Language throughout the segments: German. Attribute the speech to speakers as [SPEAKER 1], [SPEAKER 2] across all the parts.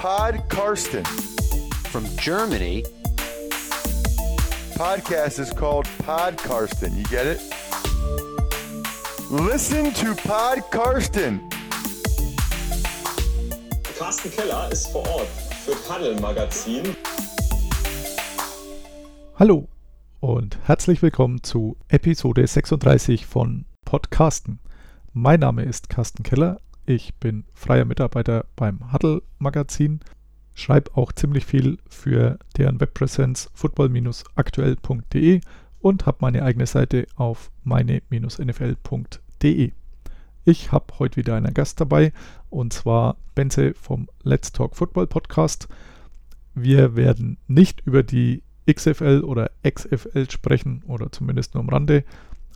[SPEAKER 1] Pod Karsten.
[SPEAKER 2] From Germany.
[SPEAKER 1] Podcast is called Pod Karsten. You get it? Listen to Pod Karsten.
[SPEAKER 3] Carsten Keller ist vor Ort für Paddel Magazin.
[SPEAKER 4] Hallo und herzlich willkommen zu Episode 36 von Podcasten. Mein Name ist Carsten Keller. Ich bin freier Mitarbeiter beim Huddle Magazin, schreibe auch ziemlich viel für deren Webpräsenz football-aktuell.de und habe meine eigene Seite auf meine-nfl.de. Ich habe heute wieder einen Gast dabei und zwar Benze vom Let's Talk Football Podcast. Wir werden nicht über die XFL oder XFL sprechen oder zumindest nur am Rande.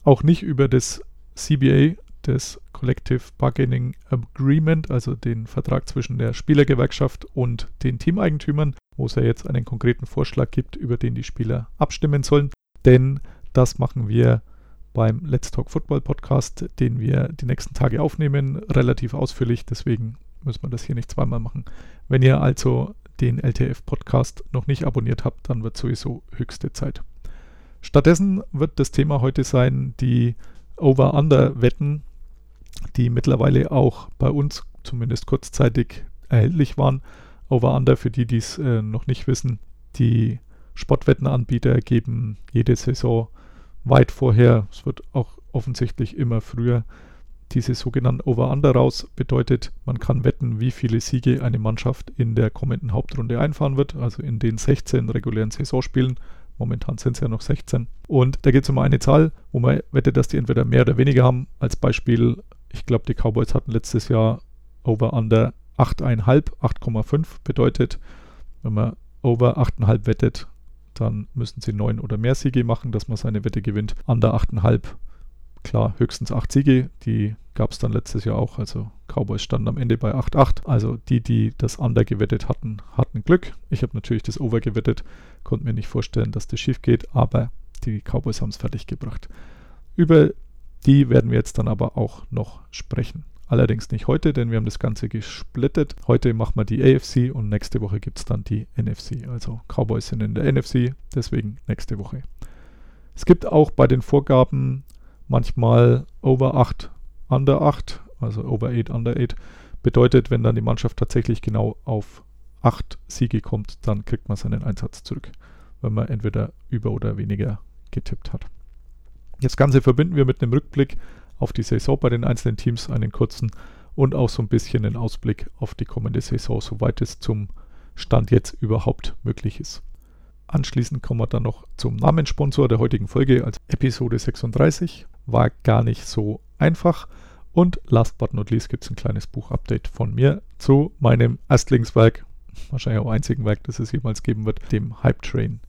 [SPEAKER 4] Auch nicht über das CBA, das Collective Bargaining Agreement, also den Vertrag zwischen der Spielergewerkschaft und den Teameigentümern, wo es ja jetzt einen konkreten Vorschlag gibt, über den die Spieler abstimmen sollen. Denn das machen wir beim Let's Talk Football Podcast, den wir die nächsten Tage aufnehmen, relativ ausführlich. Deswegen müssen wir das hier nicht zweimal machen. Wenn ihr also den LTF-Podcast noch nicht abonniert habt, dann wird sowieso höchste Zeit. Stattdessen wird das Thema heute sein, die Over-Under-Wetten, die mittlerweile auch bei uns zumindest kurzzeitig erhältlich waren. Over-Under, für die, die es äh, noch nicht wissen, die Sportwettenanbieter geben jede Saison weit vorher, es wird auch offensichtlich immer früher, diese sogenannten Over-Under raus. Bedeutet, man kann wetten, wie viele Siege eine Mannschaft in der kommenden Hauptrunde einfahren wird, also in den 16 regulären Saisonspielen. Momentan sind es ja noch 16. Und da geht es um eine Zahl, wo man wettet, dass die entweder mehr oder weniger haben. Als Beispiel, ich glaube, die Cowboys hatten letztes Jahr Over-Under 8,5, 8,5 bedeutet, wenn man Over 8,5 wettet, dann müssen sie 9 oder mehr Siege machen, dass man seine Wette gewinnt. Under 8,5 klar höchstens 8 Siege. Die gab es dann letztes Jahr auch. Also Cowboys standen am Ende bei 8-8. Also die, die das Under gewettet hatten, hatten Glück. Ich habe natürlich das Over gewettet, konnte mir nicht vorstellen, dass das schief geht, aber die Cowboys haben es fertig gebracht. Über die werden wir jetzt dann aber auch noch sprechen. Allerdings nicht heute, denn wir haben das Ganze gesplittet. Heute machen wir die AFC und nächste Woche gibt es dann die NFC. Also Cowboys sind in der NFC, deswegen nächste Woche. Es gibt auch bei den Vorgaben manchmal over 8, under 8, also over 8, under 8. Bedeutet, wenn dann die Mannschaft tatsächlich genau auf 8 Siege kommt, dann kriegt man seinen Einsatz zurück, wenn man entweder über oder weniger getippt hat. Das Ganze verbinden wir mit einem Rückblick auf die Saison bei den einzelnen Teams, einen kurzen und auch so ein bisschen einen Ausblick auf die kommende Saison, soweit es zum Stand jetzt überhaupt möglich ist. Anschließend kommen wir dann noch zum Namenssponsor der heutigen Folge als Episode 36 war gar nicht so einfach. Und last but not least gibt es ein kleines Buch-Update von mir zu meinem Erstlingswerk, wahrscheinlich auch einzigen Werk, das es jemals geben wird, dem Hype Train.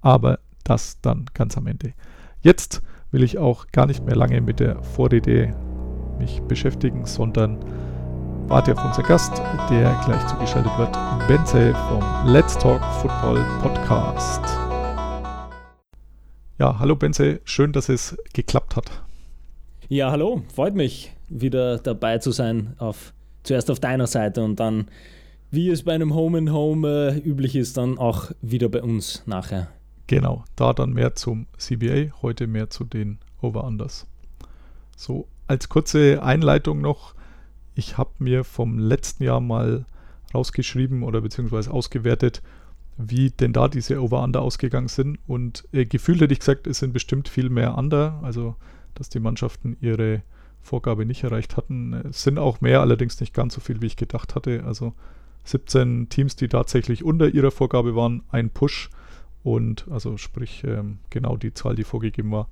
[SPEAKER 4] Aber das dann ganz am Ende. Jetzt will ich auch gar nicht mehr lange mit der Vorrede mich beschäftigen, sondern warte auf unseren Gast, der gleich zugeschaltet wird, Benze vom Let's Talk Football Podcast. Ja, hallo Benze, schön, dass es geklappt hat.
[SPEAKER 5] Ja, hallo, freut mich, wieder dabei zu sein. Auf, zuerst auf deiner Seite und dann, wie es bei einem Home and Home äh, üblich ist, dann auch wieder bei uns nachher.
[SPEAKER 4] Genau, da dann mehr zum CBA, heute mehr zu den Over-Unders. So, als kurze Einleitung noch, ich habe mir vom letzten Jahr mal rausgeschrieben oder beziehungsweise ausgewertet, wie denn da diese Over-Under ausgegangen sind. Und äh, gefühlt hätte ich gesagt, es sind bestimmt viel mehr Under, also dass die Mannschaften ihre Vorgabe nicht erreicht hatten. Es sind auch mehr, allerdings nicht ganz so viel, wie ich gedacht hatte. Also 17 Teams, die tatsächlich unter ihrer Vorgabe waren, ein Push und also sprich ähm, genau die Zahl, die vorgegeben war.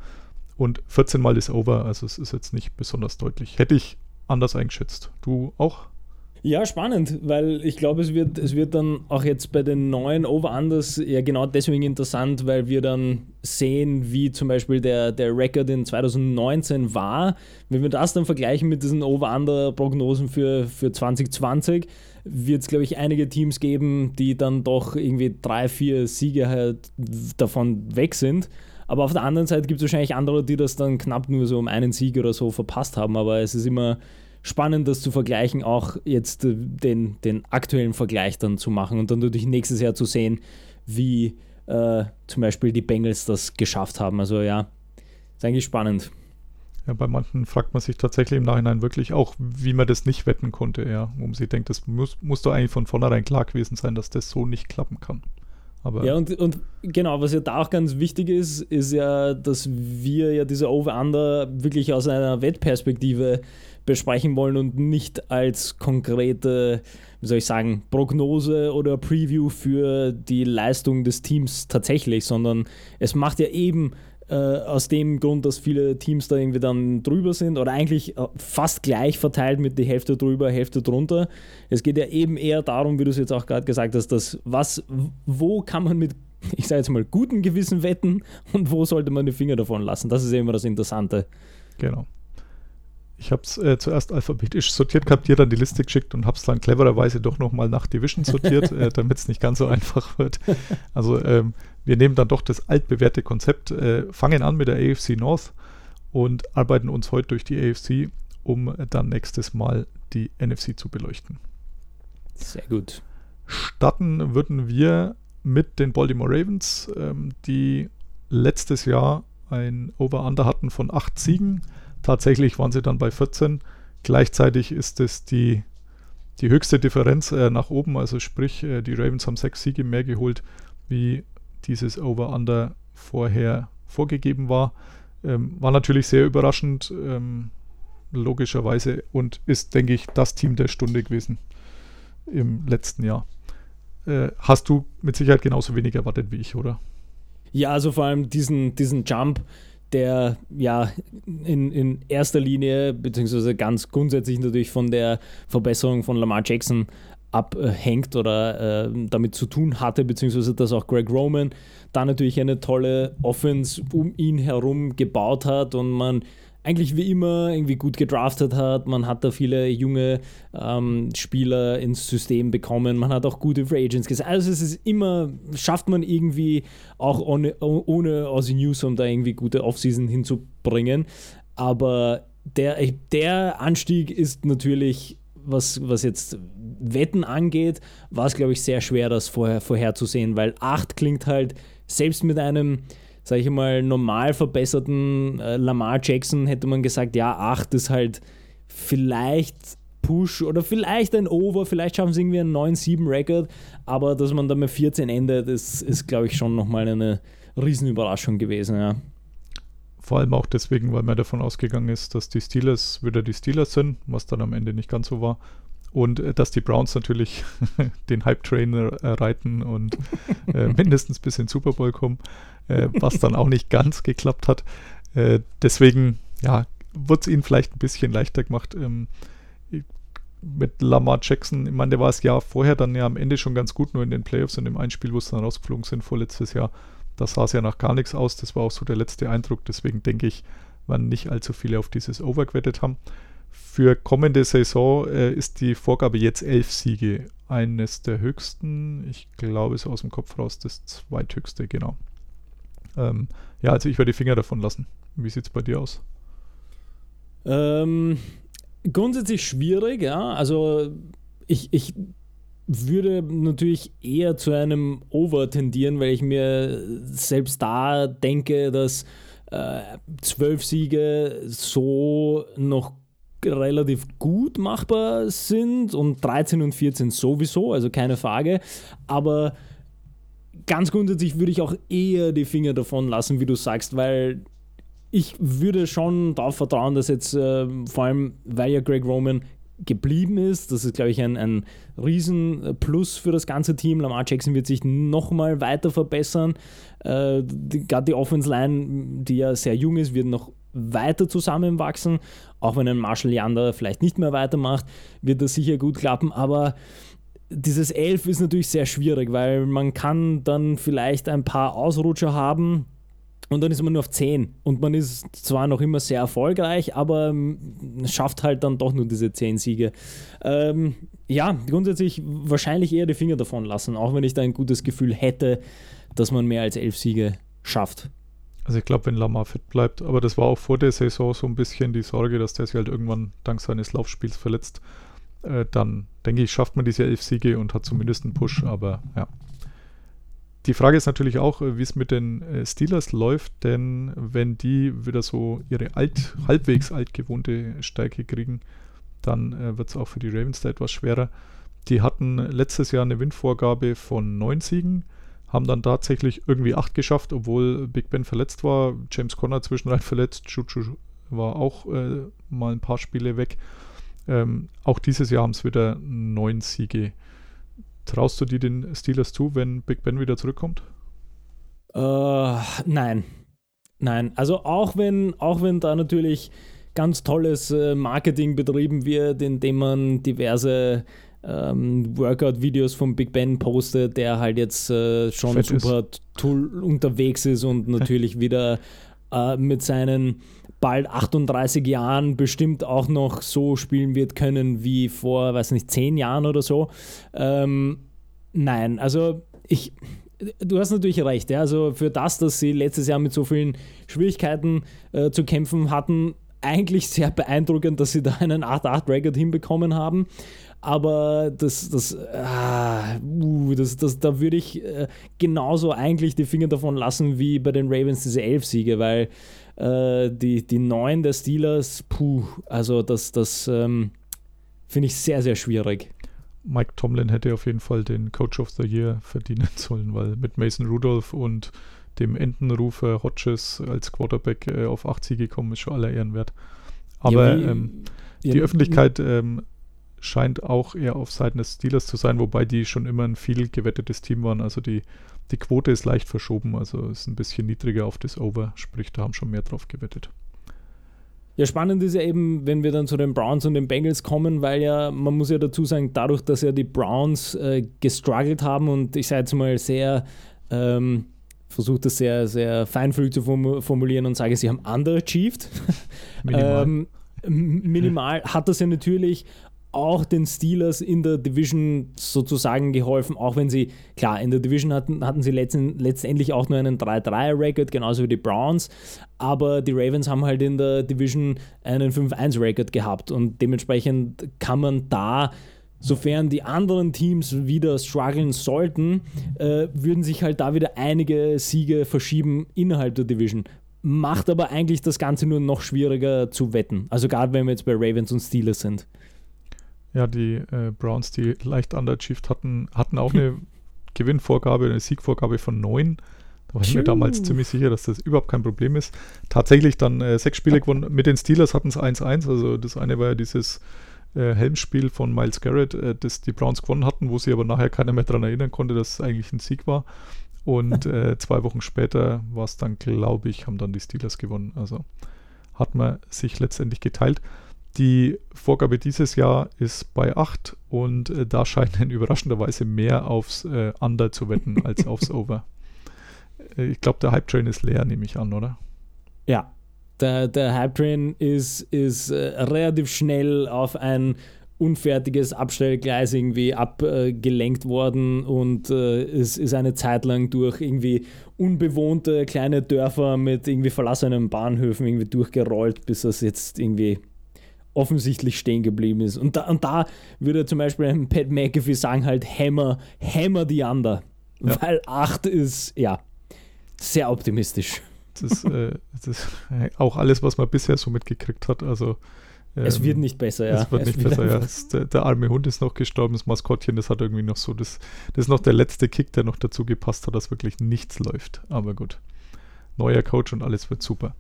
[SPEAKER 4] Und 14 Mal ist Over, also es ist jetzt nicht besonders deutlich. Hätte ich anders eingeschätzt. Du auch?
[SPEAKER 5] Ja, spannend, weil ich glaube, es wird, es wird dann auch jetzt bei den neuen Over-Unders ja genau deswegen interessant, weil wir dann sehen, wie zum Beispiel der, der Record in 2019 war. Wenn wir das dann vergleichen mit diesen Over-Under-Prognosen für, für 2020, wird es, glaube ich, einige Teams geben, die dann doch irgendwie drei, vier Siege halt davon weg sind. Aber auf der anderen Seite gibt es wahrscheinlich andere, die das dann knapp nur so um einen Sieg oder so verpasst haben. Aber es ist immer spannend, das zu vergleichen, auch jetzt äh, den, den aktuellen Vergleich dann zu machen und dann natürlich nächstes Jahr zu sehen, wie äh, zum Beispiel die Bengals das geschafft haben. Also ja, ist eigentlich spannend.
[SPEAKER 4] Ja, bei manchen fragt man sich tatsächlich im Nachhinein wirklich auch, wie man das nicht wetten konnte, ja. Wo man sich denkt, das muss, muss doch eigentlich von vornherein klar gewesen sein, dass das so nicht klappen kann. Aber
[SPEAKER 5] ja, und, und genau, was ja da auch ganz wichtig ist, ist ja, dass wir ja diese Over-Under wirklich aus einer Wettperspektive besprechen wollen und nicht als konkrete, wie soll ich sagen, Prognose oder Preview für die Leistung des Teams tatsächlich, sondern es macht ja eben äh, aus dem Grund, dass viele Teams da irgendwie dann drüber sind oder eigentlich äh, fast gleich verteilt mit die Hälfte drüber, Hälfte drunter. Es geht ja eben eher darum, wie du es jetzt auch gerade gesagt hast, dass was, wo kann man mit, ich sage jetzt mal, gutem Gewissen wetten und wo sollte man die Finger davon lassen. Das ist ja immer das Interessante.
[SPEAKER 4] Genau. Ich habe es äh, zuerst alphabetisch sortiert gehabt, dir dann die Liste geschickt und habe es dann clevererweise doch nochmal nach Division sortiert, äh, damit es nicht ganz so einfach wird. Also ähm, wir nehmen dann doch das altbewährte Konzept, äh, fangen an mit der AFC North und arbeiten uns heute durch die AFC, um dann nächstes Mal die NFC zu beleuchten.
[SPEAKER 5] Sehr gut.
[SPEAKER 4] Starten würden wir mit den Baltimore Ravens, ähm, die letztes Jahr ein Over-Under hatten von acht Siegen. Tatsächlich waren sie dann bei 14. Gleichzeitig ist es die, die höchste Differenz äh, nach oben. Also sprich, äh, die Ravens haben sechs Siege mehr geholt, wie dieses Over-Under vorher vorgegeben war. Ähm, war natürlich sehr überraschend, ähm, logischerweise, und ist, denke ich, das Team der Stunde gewesen im letzten Jahr. Äh, hast du mit Sicherheit genauso wenig erwartet wie ich, oder?
[SPEAKER 5] Ja, also vor allem diesen, diesen Jump, der ja in, in erster Linie, beziehungsweise ganz grundsätzlich natürlich von der Verbesserung von Lamar Jackson abhängt oder äh, damit zu tun hatte, beziehungsweise dass auch Greg Roman da natürlich eine tolle Offense um ihn herum gebaut hat und man eigentlich wie immer irgendwie gut gedraftet hat. Man hat da viele junge ähm, Spieler ins System bekommen. Man hat auch gute Free Agents gesagt. Also es ist immer, schafft man irgendwie auch ohne, ohne Aussie Newsom da irgendwie gute Offseason hinzubringen. Aber der, der Anstieg ist natürlich, was, was jetzt Wetten angeht, war es, glaube ich, sehr schwer, das vorher vorherzusehen, weil 8 klingt halt selbst mit einem sage ich mal, normal verbesserten äh, Lamar Jackson hätte man gesagt, ja, 8 ist halt vielleicht Push oder vielleicht ein Over, vielleicht schaffen sie irgendwie einen 9-7-Record, aber dass man da mit 14 endet, ist, ist glaube ich, schon nochmal eine Riesenüberraschung gewesen, ja.
[SPEAKER 4] Vor allem auch deswegen, weil man davon ausgegangen ist, dass die Steelers wieder die Steelers sind, was dann am Ende nicht ganz so war. Und äh, dass die Browns natürlich den Hype-Train äh, reiten und äh, mindestens bis in Super Bowl kommen äh, was dann auch nicht ganz geklappt hat. Äh, deswegen, ja, wird es ihnen vielleicht ein bisschen leichter gemacht. Ähm, mit Lamar Jackson, ich meine, der war es ja vorher dann ja am Ende schon ganz gut, nur in den Playoffs in dem Einspiel, wo es dann rausgeflogen sind vorletztes Jahr, da sah es ja nach gar nichts aus. Das war auch so der letzte Eindruck. Deswegen denke ich, werden nicht allzu viele auf dieses Over gewettet haben. Für kommende Saison äh, ist die Vorgabe jetzt elf Siege. Eines der höchsten, ich glaube, es aus dem Kopf raus, das zweithöchste, genau. Ähm, ja, also ich werde die Finger davon lassen. Wie sieht es bei dir aus?
[SPEAKER 5] Ähm, grundsätzlich schwierig, ja. Also ich, ich würde natürlich eher zu einem Over tendieren, weil ich mir selbst da denke, dass äh, zwölf Siege so noch relativ gut machbar sind und 13 und 14 sowieso, also keine Frage. Aber ganz grundsätzlich würde ich auch eher die Finger davon lassen, wie du sagst, weil ich würde schon darauf vertrauen, dass jetzt äh, vor allem, weil ja Greg Roman geblieben ist, das ist, glaube ich, ein, ein Riesen-Plus für das ganze Team. Lamar Jackson wird sich nochmal weiter verbessern. Äh, Gerade die Offense-Line, die ja sehr jung ist, wird noch weiter zusammenwachsen. Auch wenn ein Marshall Yander vielleicht nicht mehr weitermacht, wird das sicher gut klappen. Aber dieses 11 ist natürlich sehr schwierig, weil man kann dann vielleicht ein paar Ausrutscher haben und dann ist man nur auf 10 und man ist zwar noch immer sehr erfolgreich, aber schafft halt dann doch nur diese 10 Siege. Ähm, ja, grundsätzlich wahrscheinlich eher die Finger davon lassen, auch wenn ich da ein gutes Gefühl hätte, dass man mehr als 11 Siege schafft.
[SPEAKER 4] Also ich glaube, wenn Lamar fit bleibt, aber das war auch vor der Saison so ein bisschen die Sorge, dass der sich halt irgendwann dank seines Laufspiels verletzt. Äh, dann denke ich, schafft man diese elf Siege und hat zumindest einen Push, aber ja. Die Frage ist natürlich auch, äh, wie es mit den äh, Steelers läuft, denn wenn die wieder so ihre alt, halbwegs altgewohnte Stärke kriegen, dann äh, wird es auch für die Ravens da etwas schwerer. Die hatten letztes Jahr eine Windvorgabe von neun Siegen, haben dann tatsächlich irgendwie acht geschafft, obwohl Big Ben verletzt war, James Conner zwischendrin verletzt, Juju war auch äh, mal ein paar Spiele weg. Ähm, auch dieses Jahr haben es wieder neun Siege. Traust du dir den Steelers zu, wenn Big Ben wieder zurückkommt?
[SPEAKER 5] Äh, nein. Nein. Also auch wenn, auch wenn da natürlich ganz tolles äh, Marketing betrieben wird, indem man diverse ähm, Workout-Videos von Big Ben postet, der halt jetzt äh, schon
[SPEAKER 4] Fett
[SPEAKER 5] super tool unterwegs ist und natürlich wieder äh, mit seinen bald 38 Jahren bestimmt auch noch so spielen wird können wie vor, weiß nicht, 10 Jahren oder so. Ähm, nein, also ich, du hast natürlich recht, ja, also für das, dass sie letztes Jahr mit so vielen Schwierigkeiten äh, zu kämpfen hatten, eigentlich sehr beeindruckend, dass sie da einen 8-8-Record hinbekommen haben. Aber das, das, ah, uh, das, das, da würde ich äh, genauso eigentlich die Finger davon lassen wie bei den Ravens diese 11 Siege, weil äh, die, die 9 der Steelers, puh, also das, das ähm, finde ich sehr, sehr schwierig.
[SPEAKER 4] Mike Tomlin hätte auf jeden Fall den Coach of the Year verdienen sollen, weil mit Mason Rudolph und dem Entenrufer Hodges als Quarterback äh, auf 8 Siege kommen, ist schon aller Ehren wert. Aber
[SPEAKER 5] Ja, wie-
[SPEAKER 4] ähm,
[SPEAKER 5] Ja,
[SPEAKER 4] die Öffentlichkeit ähm, scheint auch eher auf Seiten des Steelers zu sein, wobei die schon immer ein viel gewettetes Team waren. Also die, die Quote ist leicht verschoben, also ist ein bisschen niedriger auf das Over, sprich, da haben schon mehr drauf gewettet.
[SPEAKER 5] Ja, spannend ist ja eben, wenn wir dann zu den Browns und den Bengals kommen, weil ja, man muss ja dazu sagen, dadurch, dass ja die Browns äh, gestruggelt haben und ich sage jetzt mal sehr, ähm, versuche das sehr, sehr feinfühlig zu formu- formulieren und sage, sie haben underachieved.
[SPEAKER 4] Minimal.
[SPEAKER 5] Ähm, minimal hat das ja natürlich auch den Steelers in der Division sozusagen geholfen, auch wenn sie, klar, in der Division hatten, hatten sie letzten, letztendlich auch nur einen 3-3-Record, genauso wie die Browns, aber die Ravens haben halt in der Division einen 5-1-Record gehabt und dementsprechend kann man da, sofern die anderen Teams wieder strugglen sollten, äh, würden sich halt da wieder einige Siege verschieben innerhalb der Division. Macht aber eigentlich das Ganze nur noch schwieriger zu wetten. Also gerade wenn wir jetzt bei Ravens und Steelers sind.
[SPEAKER 4] Ja, die äh, Browns, die leicht underachieved hatten, hatten auch eine Gewinnvorgabe, eine Siegvorgabe von neun. Da war ich mir damals ziemlich sicher, dass das überhaupt kein Problem ist. Tatsächlich dann äh, sechs Spiele gewonnen. Mit den Steelers hatten es 1-1. Also das eine war ja dieses äh, Helmspiel von Miles Garrett, äh, das die Browns gewonnen hatten, wo sie aber nachher keiner mehr daran erinnern konnte, dass es eigentlich ein Sieg war. Und äh, zwei Wochen später war es dann, glaube ich, haben dann die Steelers gewonnen. Also hat man sich letztendlich geteilt. Die Vorgabe dieses Jahr ist bei 8 und äh, da scheinen überraschenderweise mehr aufs äh, Under zu wetten als aufs Over. Äh, ich glaube, der Hype-Train ist leer, nehme ich an, oder?
[SPEAKER 5] Ja, der, der Hype-Train ist, ist äh, relativ schnell auf ein unfertiges Abstellgleis irgendwie abgelenkt worden und äh, es ist eine Zeit lang durch irgendwie unbewohnte kleine Dörfer mit irgendwie verlassenen Bahnhöfen irgendwie durchgerollt, bis es jetzt irgendwie offensichtlich stehen geblieben ist. Und da, und da würde zum Beispiel ein Pat McAfee sagen halt Hammer, Hammer the Under.
[SPEAKER 4] Ja.
[SPEAKER 5] Weil 8 ist, ja, sehr optimistisch.
[SPEAKER 4] Das ist, äh, das ist äh, auch alles, was man bisher so mitgekriegt hat. Also,
[SPEAKER 5] Es
[SPEAKER 4] ähm,
[SPEAKER 5] wird nicht besser, ja.
[SPEAKER 4] Es wird nicht besser, ja. Es, der, der arme Hund ist noch gestorben, das Maskottchen, das hat irgendwie noch so, das, das ist noch der letzte Kick, der noch dazu gepasst hat, dass wirklich nichts läuft. Aber gut. Neuer Coach und alles wird super.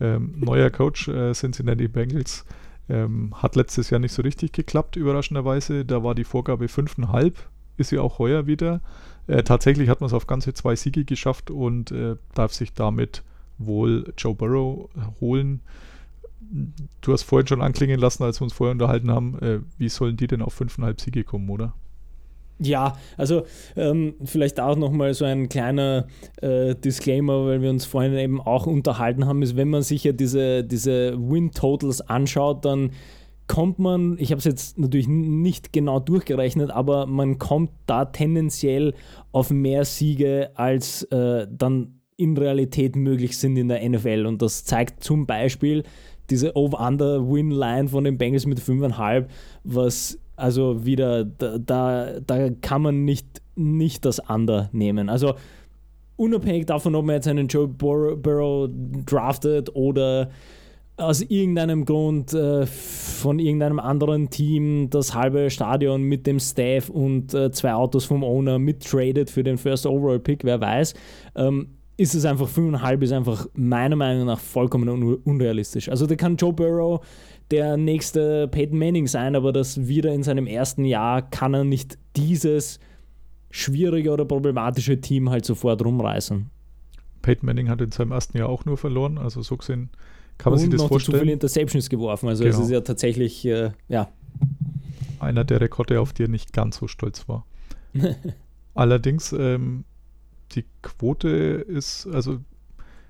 [SPEAKER 4] Ähm, neuer Coach, äh, Cincinnati Bengals, ähm, hat letztes Jahr nicht so richtig geklappt, überraschenderweise. Da war die Vorgabe 5,5, ist ja auch heuer wieder. Äh, tatsächlich hat man es auf ganze zwei Siege geschafft und äh, darf sich damit wohl Joe Burrow holen du hast vorhin schon anklingen lassen, als wir uns vorher unterhalten haben, äh, wie sollen die denn auf 5,5 Siege kommen, oder?
[SPEAKER 5] Ja, also ähm, vielleicht auch nochmal so ein kleiner äh, Disclaimer, weil wir uns vorhin eben auch unterhalten haben, ist, wenn man sich ja diese, diese Win-Totals anschaut, dann kommt man, ich habe es jetzt natürlich nicht genau durchgerechnet, aber man kommt da tendenziell auf mehr Siege als äh, dann in Realität möglich sind in der NFL. Und das zeigt zum Beispiel diese Over-Under-Win-Line von den Bengals mit 5,5, was also wieder, da, da, da kann man nicht, nicht das Under nehmen. Also unabhängig davon, ob man jetzt einen Joe Burrow draftet oder aus irgendeinem Grund äh, von irgendeinem anderen Team das halbe Stadion mit dem Staff und äh, zwei Autos vom Owner mittradet für den First Overall Pick, wer weiß, ähm, ist es einfach 5,5 ist einfach meiner Meinung nach vollkommen un unrealistisch. Also da kann Joe Burrow der nächste Peyton Manning sein, aber das wieder in seinem ersten Jahr kann er nicht dieses schwierige oder problematische Team halt sofort rumreißen.
[SPEAKER 4] Peyton Manning hat in seinem ersten Jahr auch nur verloren, also so gesehen kann man
[SPEAKER 5] Und
[SPEAKER 4] sich das
[SPEAKER 5] noch
[SPEAKER 4] vorstellen.
[SPEAKER 5] zu viele Interceptions geworfen, also
[SPEAKER 4] Genau.
[SPEAKER 5] es ist ja tatsächlich, äh, ja,
[SPEAKER 4] Einer der Rekorde, auf die er nicht ganz so stolz war. Allerdings, ähm, die Quote ist, also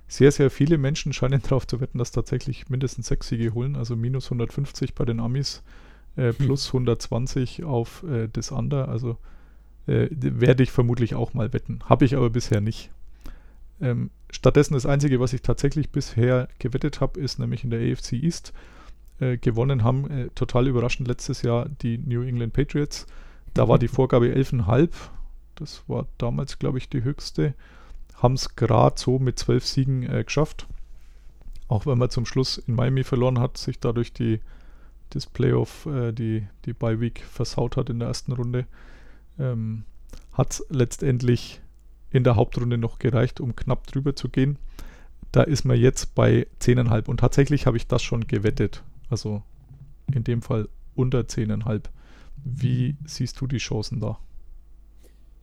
[SPEAKER 4] sehr, sehr viele Menschen scheinen darauf zu wetten, dass tatsächlich mindestens sechs Siege holen, also minus 150 bei den Amis, äh, plus 120 auf äh, das Under, also äh, werde ich vermutlich auch mal wetten. Habe ich aber bisher nicht. Ähm, stattdessen das Einzige, was ich tatsächlich bisher gewettet habe, ist nämlich in der AFC East äh, gewonnen haben, äh, total überraschend letztes Jahr die New England Patriots. Da war die Vorgabe 11,5. Das war damals, glaube ich, die höchste. Haben es gerade so mit 12 Siegen äh, geschafft. Auch wenn man zum Schluss in Miami verloren hat, sich dadurch die, das Playoff, äh, die, die Bye Week versaut hat in der ersten Runde. Ähm, hat es letztendlich in der Hauptrunde noch gereicht, um knapp drüber zu gehen. Da ist man jetzt bei 10,5 und tatsächlich habe ich das schon gewettet. Also in dem Fall unter 10,5. Wie siehst du die Chancen da?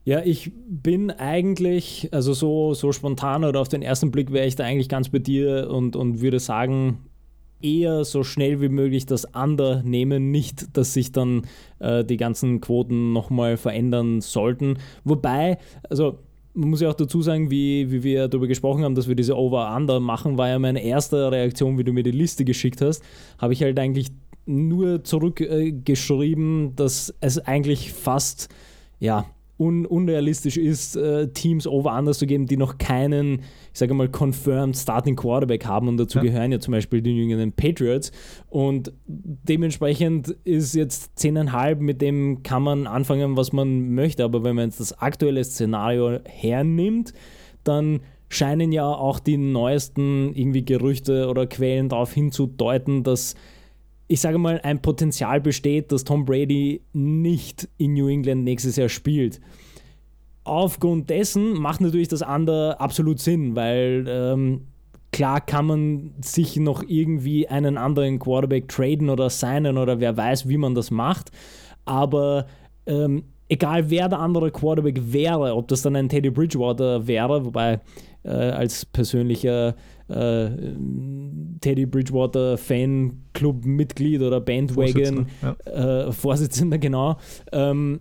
[SPEAKER 5] Ja, ich bin eigentlich, also so, so spontan oder auf den ersten Blick wäre ich da eigentlich ganz bei dir und, und würde sagen, eher so schnell wie möglich das Under nehmen, nicht, dass sich dann äh, die ganzen Quoten nochmal verändern sollten. Wobei, also man muss ja auch dazu sagen, wie, wie wir darüber gesprochen haben, dass wir diese Over-Under machen, war ja meine erste Reaktion, wie du mir die Liste geschickt hast, habe ich halt eigentlich nur zurückgeschrieben, äh, dass es eigentlich fast, ja, un unrealistisch ist, äh, Teams over-anders zu geben, die noch keinen, ich sage mal, confirmed Starting Quarterback haben. Und dazu
[SPEAKER 4] Ja.
[SPEAKER 5] gehören ja zum Beispiel die jüngeren Patriots. Und dementsprechend ist jetzt 10,5, mit dem kann man anfangen, was man möchte, aber wenn man jetzt das aktuelle Szenario hernimmt, dann scheinen ja auch die neuesten irgendwie Gerüchte oder Quellen darauf hinzudeuten, dass ich sage mal, ein Potenzial besteht, dass Tom Brady nicht in New England nächstes Jahr spielt. Aufgrund dessen macht natürlich das andere absolut Sinn, weil ähm, klar kann man sich noch irgendwie einen anderen Quarterback traden oder signen oder wer weiß, wie man das macht. Aber ähm, egal wer der andere Quarterback wäre, ob das dann ein Teddy Bridgewater wäre, wobei äh, als persönlicher äh, Teddy Bridgewater Fanclub-Mitglied oder Bandwagon
[SPEAKER 4] Vorsitzender,
[SPEAKER 5] äh, Vorsitzender, genau, ähm,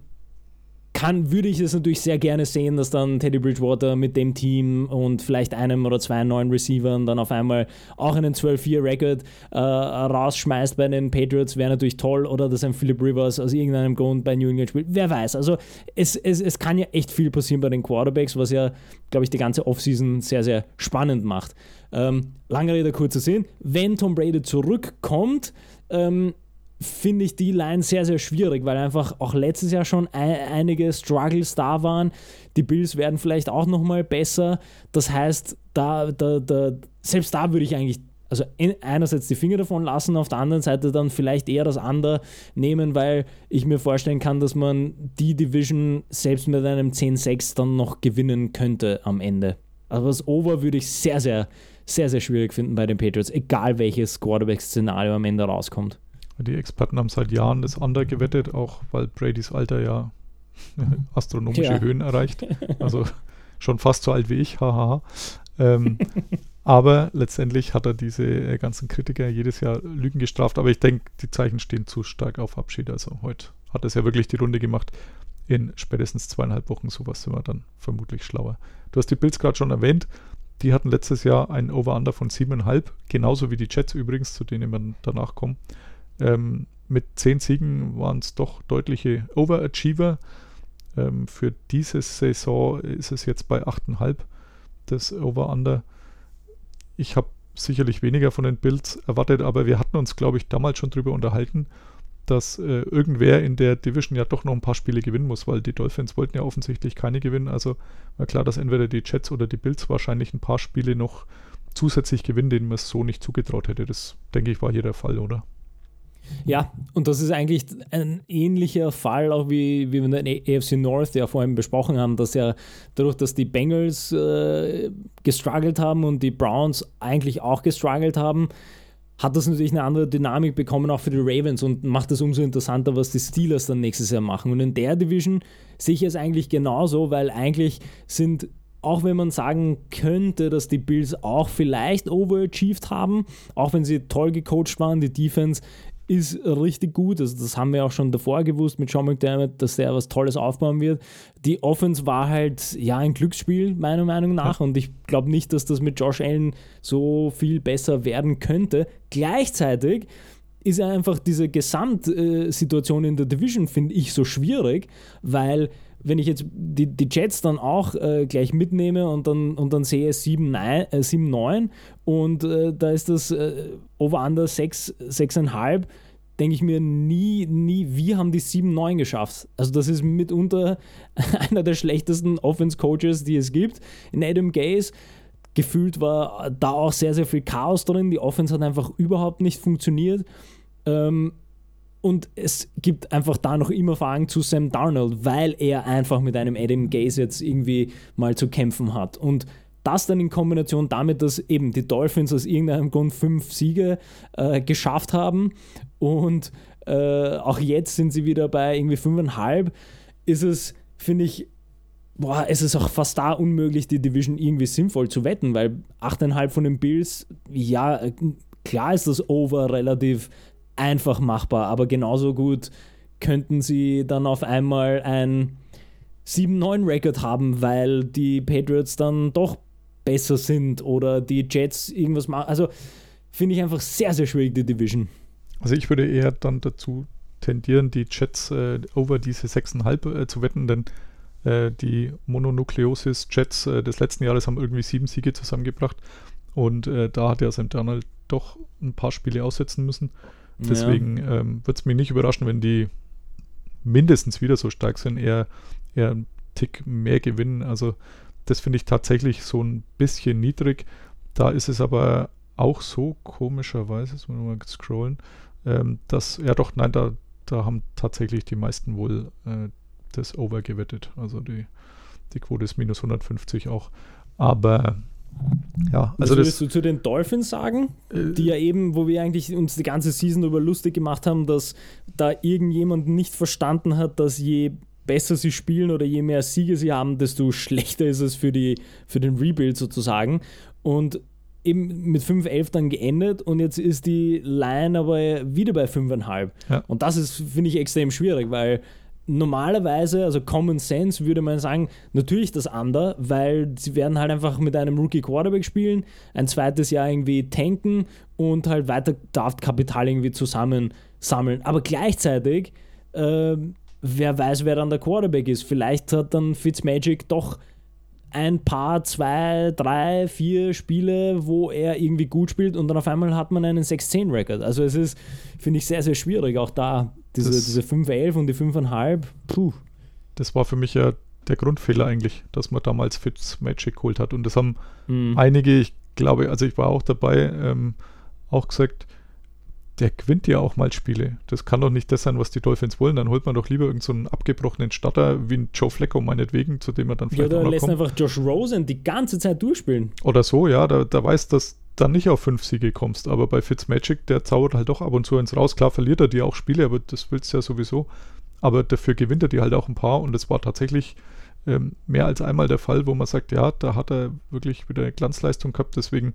[SPEAKER 5] kann, würde ich es natürlich sehr gerne sehen, dass dann Teddy Bridgewater mit dem Team und vielleicht einem oder zwei neuen Receivern dann auf einmal auch einen 12-4-Record äh, rausschmeißt bei den Patriots, wäre natürlich toll. Oder dass ein Philip Rivers aus irgendeinem Grund bei New England spielt. Wer weiß. Also es, es, es kann ja echt viel passieren bei den Quarterbacks, was ja, glaube ich, die ganze Offseason sehr, sehr spannend macht. Ähm, lange Rede, kurzer Sinn. Wenn Tom Brady zurückkommt, ähm, finde ich die Line sehr, sehr schwierig, weil einfach auch letztes Jahr schon ein, einige Struggles da waren. Die Bills werden vielleicht auch nochmal besser. Das heißt, da, da, da, selbst da würde ich eigentlich also einerseits die Finger davon lassen, auf der anderen Seite dann vielleicht eher das andere nehmen, weil ich mir vorstellen kann, dass man die Division selbst mit einem 10-6 dann noch gewinnen könnte am Ende. Aber das Over würde ich sehr, sehr, sehr, sehr schwierig finden bei den Patriots, egal welches Quarterback-Szenario am Ende rauskommt.
[SPEAKER 4] Die Experten haben seit Jahren das Under gewettet, auch weil Bradys Alter ja astronomische
[SPEAKER 5] Ja.
[SPEAKER 4] Höhen erreicht. Also schon fast so alt wie ich, hahaha. ähm, aber letztendlich hat er diese äh, ganzen Kritiker jedes Jahr Lügen gestraft. Aber ich denke, die Zeichen stehen zu stark auf Abschied. Also heute hat es ja wirklich die Runde gemacht. In spätestens zweieinhalb Wochen sowas sind wir dann vermutlich schlauer. Du hast die Bills gerade schon erwähnt. Die hatten letztes Jahr ein Over-Under von 7,5, genauso wie die Jets übrigens, zu denen wir danach kommen. Ähm, mit 10 Siegen waren es doch deutliche Overachiever. Ähm, für diese Saison ist es jetzt bei 8,5. das Over-Under. Ich habe sicherlich weniger von den Bills erwartet, aber wir hatten uns, glaube ich, damals schon drüber unterhalten, dass äh, irgendwer in der Division ja doch noch ein paar Spiele gewinnen muss, weil die Dolphins wollten ja offensichtlich keine gewinnen. Also war klar, dass entweder die Jets oder die Bills wahrscheinlich ein paar Spiele noch zusätzlich gewinnen, denen man es so nicht zugetraut hätte. Das, denke ich, war hier der Fall, oder?
[SPEAKER 5] Ja, und das ist eigentlich ein ähnlicher Fall, auch wie, wie wir der AFC North ja vorhin besprochen haben, dass ja dadurch, dass die Bengals äh, gestruggelt haben und die Browns eigentlich auch gestruggelt haben, hat das natürlich eine andere Dynamik bekommen, auch für die Ravens und macht es umso interessanter, was die Steelers dann nächstes Jahr machen. Und in der Division sehe ich es eigentlich genauso, weil eigentlich sind, auch wenn man sagen könnte, dass die Bills auch vielleicht overachieved haben, auch wenn sie toll gecoacht waren, die Defense ist richtig gut. Also das haben wir auch schon davor gewusst mit Sean McDermott, dass der was Tolles aufbauen wird. Die Offense war halt ja ein Glücksspiel, meiner Meinung nach. Und ich glaube nicht, dass das mit Josh Allen so viel besser werden könnte. Gleichzeitig ist einfach diese Gesamtsituation in der Division, finde ich, so schwierig, weil wenn ich jetzt die, die Jets dann auch äh, gleich mitnehme und dann, und dann sehe 7-9 äh, 7, und äh, da ist das äh, Over-Under 6, 6,5, denke ich mir nie, nie, wie haben die 7-9 geschafft? Also das ist mitunter einer der schlechtesten Offense-Coaches, die es gibt. In Adam Gaze gefühlt war da auch sehr, sehr viel Chaos drin. Die Offense hat einfach überhaupt nicht funktioniert. Ähm, und es gibt einfach da noch immer Fragen zu Sam Darnold, weil er einfach mit einem Adam Gaze jetzt irgendwie mal zu kämpfen hat. Und das dann in Kombination damit, dass eben die Dolphins aus irgendeinem Grund fünf Siege äh, geschafft haben und äh, auch jetzt sind sie wieder bei irgendwie fünfeinhalb, ist es, finde ich, boah, es ist auch fast da unmöglich, die Division irgendwie sinnvoll zu wetten, weil achteinhalb von den Bills, ja, klar ist das Over relativ einfach machbar, aber genauso gut könnten sie dann auf einmal ein 7-9-Record haben, weil die Patriots dann doch besser sind oder die Jets irgendwas machen. Also finde ich einfach sehr, sehr schwierig, die Division.
[SPEAKER 4] Also ich würde eher dann dazu tendieren, die Jets äh, over diese 6,5 äh, zu wetten, denn äh, die Mononukleosis Jets äh, des letzten Jahres haben irgendwie sieben Siege zusammengebracht und äh, da hat ja Sam Donald doch ein paar Spiele aussetzen müssen. Deswegen ja. ähm, würde es mich nicht überraschen, wenn die mindestens wieder so stark sind, eher, eher einen Tick mehr gewinnen. Also das finde ich tatsächlich so ein bisschen niedrig. Da ist es aber auch so komischerweise, jetzt muss ich mal scrollen, ähm, dass, ja doch, nein, da, da haben tatsächlich die meisten wohl äh, das Over gewettet. Also die, die Quote ist minus 150 auch. Aber ja, also
[SPEAKER 5] Was würdest du zu den Dolphins sagen, äh, die ja eben, wo wir eigentlich uns die ganze Season darüber lustig gemacht haben, dass da irgendjemand nicht verstanden hat, dass je besser sie spielen oder je mehr Siege sie haben, desto schlechter ist es für, die, für den Rebuild sozusagen. Und eben mit 5-11 dann geendet und jetzt ist die Line aber wieder bei 5,5. Ja. Und das ist, finde ich, extrem schwierig, weil normalerweise, also Common Sense würde man sagen, natürlich das Under, weil sie werden halt einfach mit einem Rookie Quarterback spielen, ein zweites Jahr irgendwie tanken und halt weiter Draftkapital irgendwie zusammen sammeln. Aber gleichzeitig, äh, wer weiß, wer dann der Quarterback ist. Vielleicht hat dann Fitzmagic doch ein paar, zwei, drei, vier Spiele, wo er irgendwie gut spielt und dann auf einmal hat man einen 6-10-Record. Also es ist, finde ich, sehr, sehr schwierig. Auch da, diese, diese 5-11 und die 5,5, puh.
[SPEAKER 4] Das war für mich ja der Grundfehler eigentlich, dass man damals Fitzmagic geholt hat. Und das haben mhm. einige, ich glaube, also ich war auch dabei, ähm, auch gesagt, der gewinnt ja auch mal Spiele. Das kann doch nicht das sein, was die Dolphins wollen. Dann holt man doch lieber irgendeinen so abgebrochenen Starter wie ein Joe Flacco meinetwegen, zu dem er dann vielleicht
[SPEAKER 5] ja,
[SPEAKER 4] auch noch
[SPEAKER 5] lässt kommt. einfach Josh Rosen die ganze Zeit durchspielen.
[SPEAKER 4] Oder so, ja, da, da weiß, dass dann nicht auf fünf Siege kommst. Aber bei Fitzmagic, der zaubert halt doch ab und zu ins Raus. Klar verliert er die auch Spiele, aber das willst du ja sowieso. Aber dafür gewinnt er die halt auch ein paar und das war tatsächlich ähm, mehr als einmal der Fall, wo man sagt, ja, da hat er wirklich wieder eine Glanzleistung gehabt. Deswegen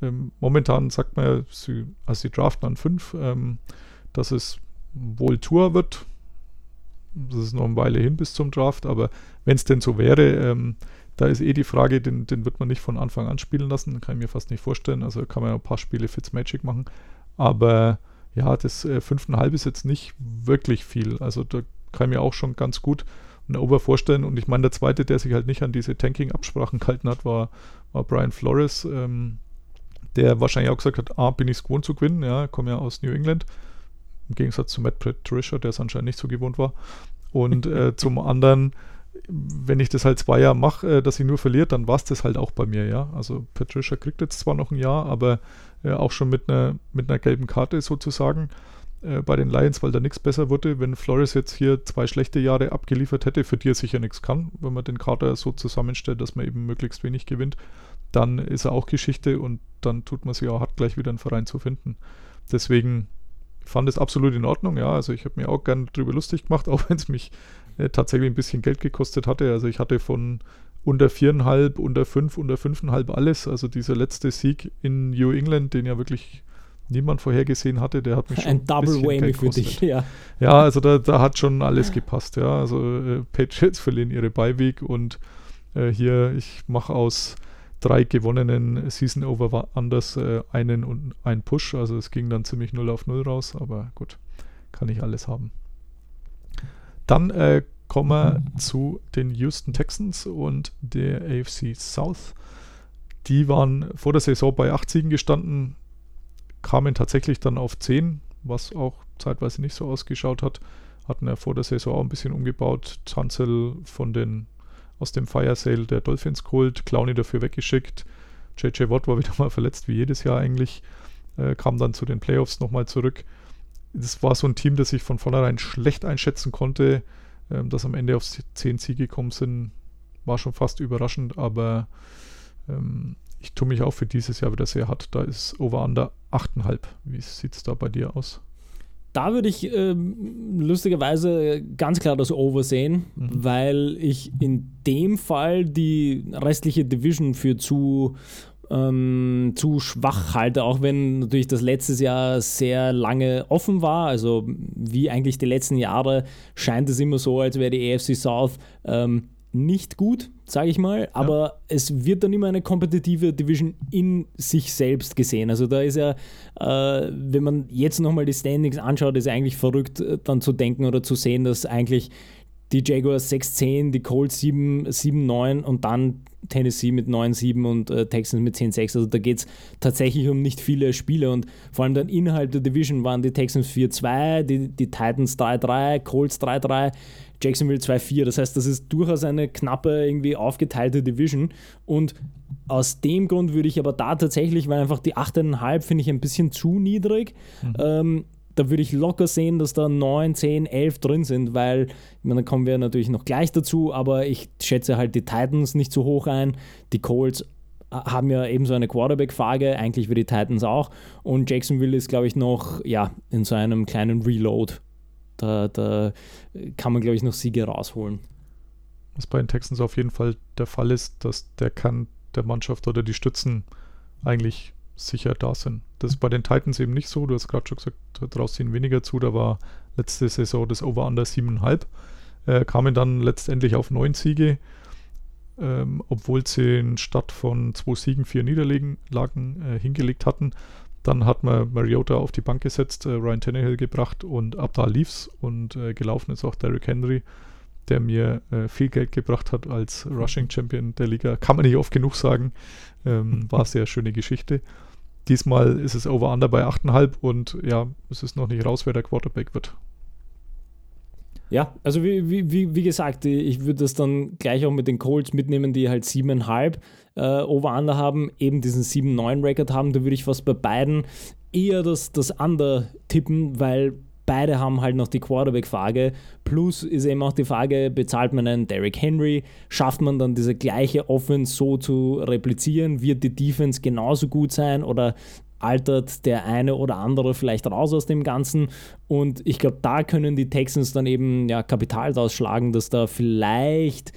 [SPEAKER 4] ähm, momentan sagt man sie, also sie draften an 5, ähm, dass es wohl Tour wird. Das ist noch eine Weile hin bis zum Draft, aber wenn es denn so wäre, ähm, da ist eh die Frage, den, den wird man nicht von Anfang an spielen lassen, kann ich mir fast nicht vorstellen. Also kann man ja ein paar Spiele Fitzmagic machen. Aber ja, das äh, 5,5 ist jetzt nicht wirklich viel. Also da kann ich mir auch schon ganz gut ein Over vorstellen. Und ich meine, der zweite, der sich halt nicht an diese Tanking-Absprachen gehalten hat, war, war Brian Flores, ähm, der wahrscheinlich auch gesagt hat, A, bin ich es gewohnt zu gewinnen, ja, komme ja aus New England, im Gegensatz zu Matt Patricia, der es anscheinend nicht so gewohnt war. Und äh, zum anderen, wenn ich das halt zwei Jahre mache, äh, dass ich nur verliert, dann war es das halt auch bei mir, ja. Also Patricia kriegt jetzt zwar noch ein Jahr, aber äh, auch schon mit einer, mit einer gelben Karte sozusagen äh, bei den Lions, weil da nichts besser wurde. Wenn Flores jetzt hier zwei schlechte Jahre abgeliefert hätte, für die er sicher nichts kann, wenn man den Kader so zusammenstellt, dass man eben möglichst wenig gewinnt, dann ist er auch Geschichte und dann tut man sich auch hart, gleich wieder einen Verein zu finden. Deswegen fand es absolut in Ordnung, ja. Also ich habe mir auch gern drüber lustig gemacht, auch wenn es mich äh, tatsächlich ein bisschen Geld gekostet hatte. Also ich hatte von unter viereinhalb, unter fünf, unter fünfeinhalb alles. Also dieser letzte Sieg in New England, den ja wirklich niemand vorhergesehen hatte, der hat mich schon
[SPEAKER 5] ein Double Whammy für dich, ja.
[SPEAKER 4] Ja, also da, da hat schon alles gepasst, ja. Also äh, Patriots verlieren ihre Beiweg und äh, hier, ich mache aus drei gewonnenen Season Over Unders äh, einen und einen Push. Also es ging dann ziemlich 0 auf 0 raus, aber gut, kann ich alles haben. Dann äh, kommen wir zu den Houston Texans und der AFC South. Die waren vor der Saison bei 8 Siegen gestanden, kamen tatsächlich dann auf 10, was auch zeitweise nicht so ausgeschaut hat. Hatten ja vor der Saison auch ein bisschen umgebaut. Tanzel von den aus dem Fire Sale der Dolphins geholt, Clowny dafür weggeschickt. JJ Watt war wieder mal verletzt, wie jedes Jahr eigentlich. Äh, kam dann zu den Playoffs nochmal zurück. Das war so ein Team, das ich von vornherein schlecht einschätzen konnte. Ähm, dass am Ende auf 10 Siege gekommen sind, war schon fast überraschend, aber ähm, ich tue mich auch für dieses Jahr wieder sehr hart. Da ist Over-Under 8,5. Wie sieht es da bei dir aus?
[SPEAKER 5] Da würde ich äh, lustigerweise ganz klar das Over sehen, mhm. weil ich in dem Fall die restliche Division für zu, ähm, zu schwach halte, auch wenn natürlich das letztes Jahr sehr lange offen war. Also wie eigentlich die letzten Jahre scheint es immer so, als wäre die AFC South ähm, nicht gut, sage ich mal, aber ja. es wird dann immer eine kompetitive Division in sich selbst gesehen. Also da ist ja, äh, wenn man jetzt nochmal die Standings anschaut, ist eigentlich verrückt, äh, dann zu denken oder zu sehen, dass eigentlich die Jaguars 6-10, die Colts 7-9 und dann Tennessee mit 9-7 und äh, Texans mit 10-6. Also da geht es tatsächlich um nicht viele Spiele und vor allem dann innerhalb der Division waren die Texans 4-2, die, die Titans 3-3, Colts 3-3, Jacksonville 2-4. Das heißt, das ist durchaus eine knappe, irgendwie aufgeteilte Division. Und aus dem Grund würde ich aber da tatsächlich, weil einfach die 8,5 finde ich ein bisschen zu niedrig. Mhm. Ähm, da würde ich locker sehen, dass da 9, 10, 11 drin sind, weil, ich meine, dann kommen wir natürlich noch gleich dazu, aber ich schätze halt die Titans nicht so hoch ein. Die Colts haben ja ebenso eine Quarterback-Frage, eigentlich wie die Titans auch. Und Jacksonville ist, glaube ich, noch ja, in so einem kleinen Reload da, da kann man, glaube ich, noch Siege rausholen.
[SPEAKER 4] Was bei den Texans auf jeden Fall der Fall ist, dass der kann der Mannschaft oder die Stützen eigentlich sicher da sind. Das ist bei den Titans eben nicht so. Du hast gerade schon gesagt, daraus ziehen weniger zu. Da war letzte Saison das Over-Under 7,5. Äh, kamen dann letztendlich auf neun Siege, ähm, obwohl sie statt von zwei Siegen vier Niederlagen äh, hingelegt hatten. Dann hat man Mariota auf die Bank gesetzt, äh, Ryan Tannehill gebracht und ab da lief's und äh, gelaufen ist auch Derrick Henry, der mir äh, viel Geld gebracht hat als Rushing Champion der Liga. Kann man nicht oft genug sagen. Ähm, war sehr schöne Geschichte. Diesmal ist es Over-Under bei 8,5 und ja, es ist noch nicht raus, wer der Quarterback wird.
[SPEAKER 5] Ja, also wie, wie, wie gesagt, ich würde das dann gleich auch mit den Colts mitnehmen, die halt 7,5 äh, Over-Under haben, eben diesen 7-9-Record haben. Da würde ich fast bei beiden eher das, das Under tippen, weil beide haben halt noch die Quarterback-Frage. Plus ist eben auch die Frage, bezahlt man einen Derrick Henry? Schafft man dann diese gleiche Offense so zu replizieren? Wird die Defense genauso gut sein? Oder altert der eine oder andere vielleicht raus aus dem Ganzen. Und ich glaube, da können die Texans dann eben ja, Kapital ausschlagen, dass da vielleicht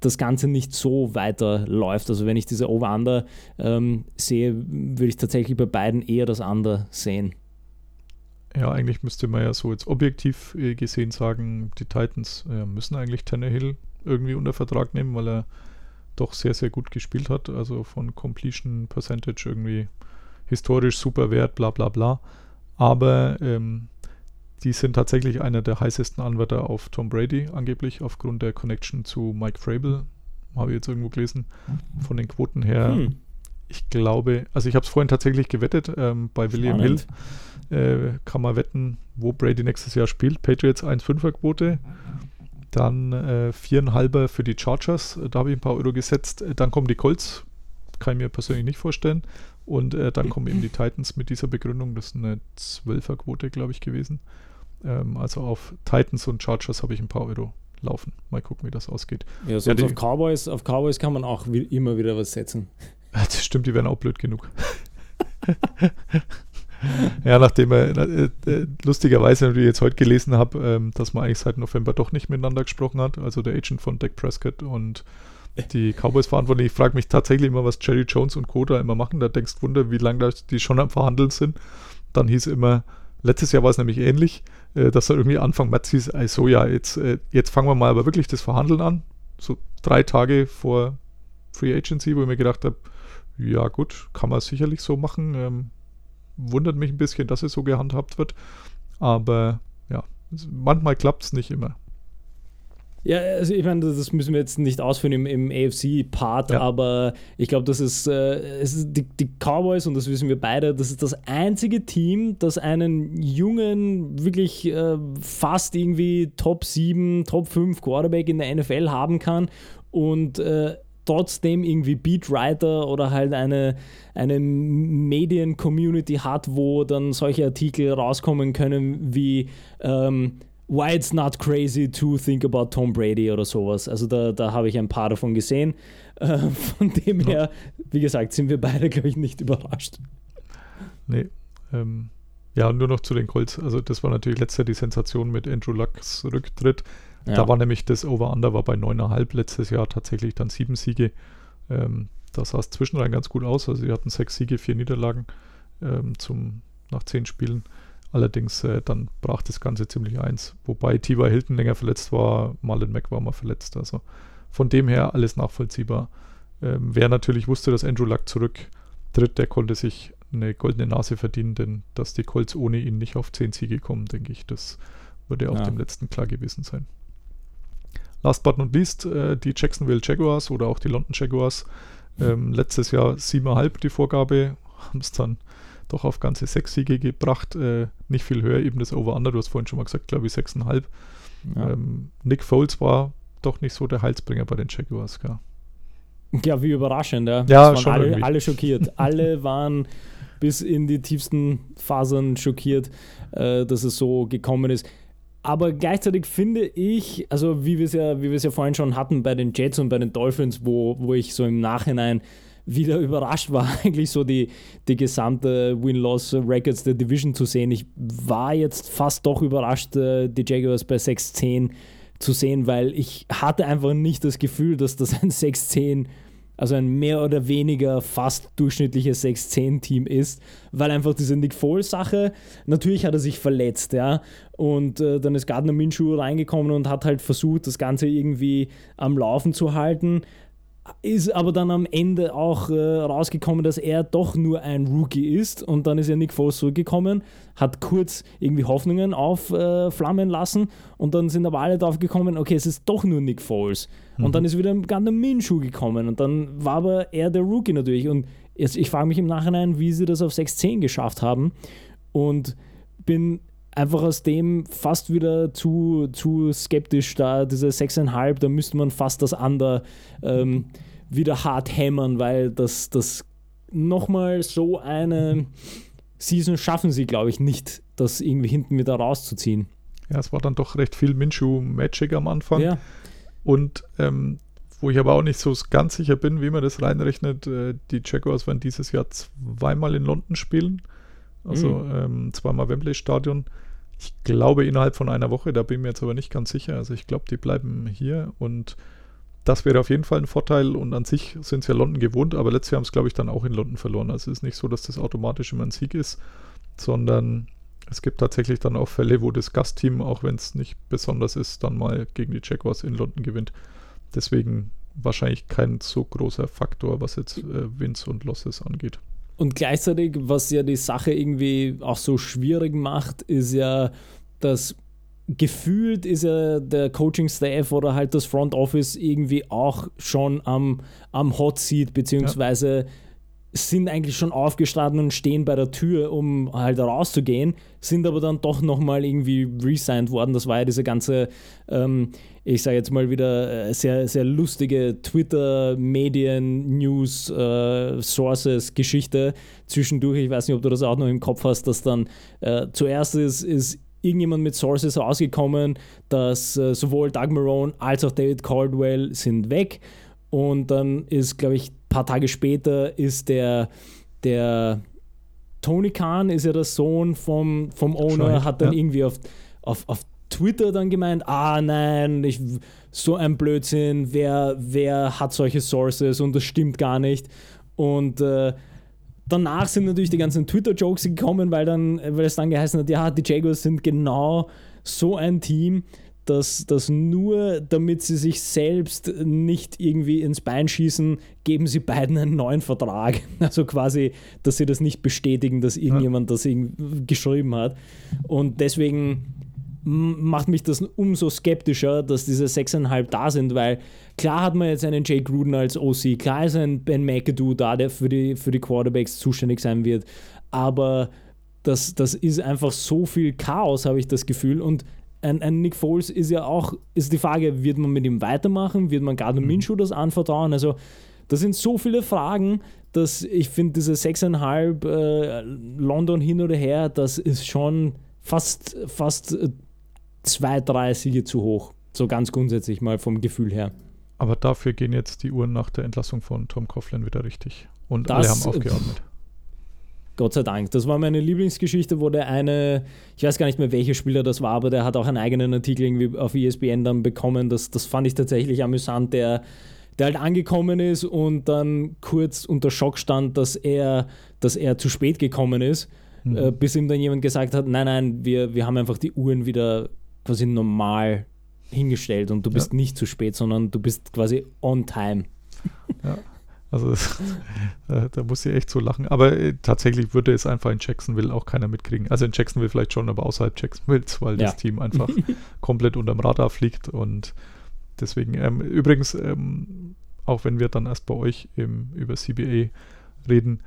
[SPEAKER 5] das Ganze nicht so weiterläuft. Also wenn ich diese Over-Under ähm, sehe, würde ich tatsächlich bei beiden eher das Under sehen.
[SPEAKER 4] Ja, eigentlich müsste man ja so jetzt objektiv äh, gesehen sagen, die Titans äh, müssen eigentlich Tannehill irgendwie unter Vertrag nehmen, weil er doch sehr, sehr gut gespielt hat. Also von Completion Percentage irgendwie historisch super wert, bla bla bla. Aber ähm, die sind tatsächlich einer der heißesten Anwärter auf Tom Brady, angeblich aufgrund der Connection zu Mike Frabel. Habe ich jetzt irgendwo gelesen. Von den Quoten her,
[SPEAKER 5] Hm.
[SPEAKER 4] ich glaube, also ich habe es vorhin tatsächlich gewettet ähm, bei William. Hill. Äh, kann man wetten, wo Brady nächstes Jahr spielt. Patriots 1,5er Quote. Dann äh, 4,5er für die Chargers. Da habe ich ein paar Euro gesetzt. Dann kommen die Colts. Kann ich mir persönlich nicht vorstellen. Und äh, dann kommen eben die Titans mit dieser Begründung. Das ist eine 12er Quote, glaube ich, gewesen. Ähm, also auf Titans und Chargers habe ich ein paar Euro laufen. Mal gucken, wie das ausgeht.
[SPEAKER 5] Ja, sonst
[SPEAKER 4] die-
[SPEAKER 5] auf, Cowboys, auf Cowboys kann man auch wi- immer wieder was setzen.
[SPEAKER 4] Das stimmt, die wären auch blöd genug. ja, nachdem er äh, äh, lustigerweise natürlich jetzt heute gelesen habe, ähm, dass man eigentlich seit November doch nicht miteinander gesprochen hat, also der Agent von Dak Prescott und die Cowboys verantwortlich. Ich frage mich tatsächlich immer, was Jerry Jones und Co. da immer machen. Da denkst du Wunder, wie lange die schon am Verhandeln sind. Dann hieß immer, letztes Jahr war es nämlich ähnlich, äh, dass er irgendwie Anfang März hieß, also ja, jetzt, äh, jetzt fangen wir mal aber wirklich das Verhandeln an. So drei Tage vor Free Agency, wo ich mir gedacht habe, ja gut, kann man sicherlich so machen. Ähm, wundert mich ein bisschen, dass es so gehandhabt wird. Aber ja, manchmal klappt es nicht immer.
[SPEAKER 5] Ja, also ich meine, das müssen wir jetzt nicht ausführen im, im AFC-Part,
[SPEAKER 4] Ja.
[SPEAKER 5] aber ich glaube, das ist, äh, es ist die, die Cowboys, und das wissen wir beide, das ist das einzige Team, das einen jungen, wirklich äh, fast irgendwie Top 7, Top 5 Quarterback in der NFL haben kann und äh, trotzdem irgendwie Beatwriter oder halt eine, eine Medien-Community hat, wo dann solche Artikel rauskommen können wie ähm, Why it's not crazy to think about Tom Brady oder sowas. Also da, da habe ich ein paar davon gesehen. Äh, von dem her, wie gesagt, sind wir beide, glaube ich, nicht überrascht.
[SPEAKER 4] Nee. Ähm, ja, nur noch zu den Colts. Also das war natürlich letztes Jahr die Sensation mit Andrew Lucks Rücktritt.
[SPEAKER 5] Ja.
[SPEAKER 4] Da war nämlich das Over-Under war bei 9,5 letztes Jahr tatsächlich dann sieben Siege. Ähm, da sah es zwischendrin ganz gut aus. Also sie hatten sechs Siege, vier Niederlagen ähm, zum, nach zehn Spielen. Allerdings äh, dann brach das Ganze ziemlich eins. Wobei T.Y. Hilton länger verletzt war, Marlon Mack war mal verletzt. Also von dem her alles nachvollziehbar. Ähm, wer natürlich wusste, dass Andrew Luck zurücktritt, der konnte sich eine goldene Nase verdienen, denn dass die Colts ohne ihn nicht auf 10 Siege kommen, denke ich, das würde auch
[SPEAKER 5] Ja.
[SPEAKER 4] dem letzten klar gewesen sein. Last but not least, äh, die Jacksonville Jaguars oder auch die London Jaguars. Ähm, letztes Jahr 7,5 die Vorgabe, haben es dann doch auf ganze 6 Siege gebracht. Äh, nicht viel höher, eben das Over-Under, du hast vorhin schon mal gesagt, glaube ich 6,5.
[SPEAKER 5] Ja.
[SPEAKER 4] Ähm, Nick Foles war doch nicht so der Heilsbringer bei den Jaguars. Gell?
[SPEAKER 5] Ja, wie überraschend, ja.
[SPEAKER 4] Ja, schon
[SPEAKER 5] waren alle,
[SPEAKER 4] irgendwie.
[SPEAKER 5] alle schockiert. alle waren bis in die tiefsten Fasern schockiert, äh, dass es so gekommen ist. Aber gleichzeitig finde ich, also wie wir es ja, wie wir es ja vorhin schon hatten bei den Jets und bei den Dolphins, wo, wo ich so im Nachhinein wieder überrascht war, eigentlich so die, die gesamte Win-Loss-Records der Division zu sehen. Ich war jetzt fast doch überrascht, äh, die Jaguars bei 6-10 zu sehen, weil ich hatte einfach nicht das Gefühl, dass das ein 6-10, also ein mehr oder weniger fast durchschnittliches 6-10-Team ist, weil einfach diese Nick Foles-Sache, natürlich hat er sich verletzt, ja, und äh, dann ist Gardner Minshew reingekommen und hat halt versucht, das Ganze irgendwie am Laufen zu halten, ist aber dann am Ende auch äh, rausgekommen, dass er doch nur ein Rookie ist und dann ist ja Nick Foles zurückgekommen, hat kurz irgendwie Hoffnungen aufflammen lassen und dann sind aber alle drauf gekommen, okay, es ist doch nur Nick Foles und dann ist wieder Gardner Minshew gekommen und dann war aber er der Rookie natürlich und jetzt, ich frage mich im Nachhinein, wie sie das auf 6-10 geschafft haben und bin einfach aus dem fast wieder zu, zu skeptisch da, diese 6,5, da müsste man fast das Under ähm, wieder hart hämmern, weil das, das nochmal so eine Season schaffen sie, glaube ich, nicht, das irgendwie hinten wieder rauszuziehen.
[SPEAKER 4] Ja, es war dann doch recht viel Minshew Magic am Anfang.
[SPEAKER 5] Ja,
[SPEAKER 4] Und ähm, wo ich aber auch nicht so ganz sicher bin, wie man das reinrechnet, äh, die Jaguars werden dieses Jahr zweimal in London spielen. Also
[SPEAKER 5] Mhm.
[SPEAKER 4] ähm, zweimal Wembley Stadion. Ich glaube innerhalb von einer Woche, da bin ich mir jetzt aber nicht ganz sicher. Also ich glaube, die bleiben hier und das wäre auf jeden Fall ein Vorteil und an sich sind sie ja London gewohnt, aber letztes Jahr haben es, glaube ich, dann auch in London verloren. Also es ist nicht so, dass das automatisch immer ein Sieg ist, sondern es gibt tatsächlich dann auch Fälle, wo das Gastteam, auch wenn es nicht besonders ist, dann mal gegen die Jaguars in London gewinnt. Deswegen wahrscheinlich kein so großer Faktor, was jetzt äh, Wins und Losses angeht.
[SPEAKER 5] Und gleichzeitig, was ja die Sache irgendwie auch so schwierig macht, ist ja, dass gefühlt ist ja der Coaching-Staff oder halt das Front Office irgendwie auch schon am, am Hot Seat, beziehungsweise ja. Sind eigentlich schon aufgestanden und stehen bei der Tür, um halt rauszugehen, sind aber dann doch nochmal irgendwie resigned worden. Das war ja diese ganze, ähm, ich sage jetzt mal wieder, äh, sehr, sehr lustige Twitter, Medien, News, äh, zwischendurch. Ich weiß nicht, ob du das auch noch im Kopf hast, dass dann äh, zuerst ist, ist irgendjemand mit Sources rausgekommen, dass äh, sowohl Doug Marone als auch David Caldwell sind weg. Und dann ist, glaube ich, ein paar Tage später ist der, der Tony Khan, ist ja der Sohn vom, vom Owner, right, hat dann ja. irgendwie auf, auf, auf Twitter dann gemeint, ah nein, ich, so ein Blödsinn, wer, wer hat solche Sources und das stimmt gar nicht. Und äh, danach sind natürlich die ganzen Twitter-Jokes gekommen, weil, dann, weil es dann geheißen hat, ja, die Jaguars sind genau so ein Team, dass, dass nur damit sie sich selbst nicht irgendwie ins Bein schießen, geben sie beiden einen neuen Vertrag. Also quasi, dass sie das nicht bestätigen, dass irgendjemand ja. das geschrieben hat. Und deswegen macht mich das umso skeptischer, dass diese 6,5 da sind, weil klar hat man jetzt einen Jay Gruden als OC, klar ist ein Ben McAdoo da, der für die, für die Quarterbacks zuständig sein wird, aber das, das ist einfach so viel Chaos, habe ich das Gefühl und ein, ein, Nick Foles ist ja auch, ist die Frage, wird man mit ihm weitermachen, wird man Gardner mhm. Minshew das anvertrauen, also das sind so viele Fragen, dass ich finde, diese 6,5 äh, London hin oder her, das ist schon fast, fast äh, zwei, drei Siege zu hoch. So ganz grundsätzlich mal vom Gefühl her.
[SPEAKER 4] Aber dafür gehen jetzt die Uhren nach der Entlassung von Tom Coughlin wieder richtig. Und das, alle haben aufgeatmet.
[SPEAKER 5] Gott sei Dank. Das war meine Lieblingsgeschichte, wo der eine, ich weiß gar nicht mehr, welcher Spieler das war, aber der hat auch einen eigenen Artikel irgendwie auf ESPN dann bekommen. Das, das fand ich tatsächlich amüsant, der, der halt angekommen ist und dann kurz unter Schock stand, dass er, dass er zu spät gekommen ist, mhm. äh, bis ihm dann jemand gesagt hat, nein, nein, wir, wir haben einfach die Uhren wieder quasi normal hingestellt und du bist ja. nicht zu spät, sondern du bist quasi on time.
[SPEAKER 4] Ja. Also äh, da muss ich echt so lachen. Aber äh, tatsächlich würde es einfach in Jacksonville auch keiner mitkriegen. Also in Jacksonville vielleicht schon, aber außerhalb Jacksonville, weil ja. das Team einfach komplett unterm Radar fliegt. Und deswegen, ähm, übrigens, ähm, auch wenn wir dann erst bei euch im, über CBA reden,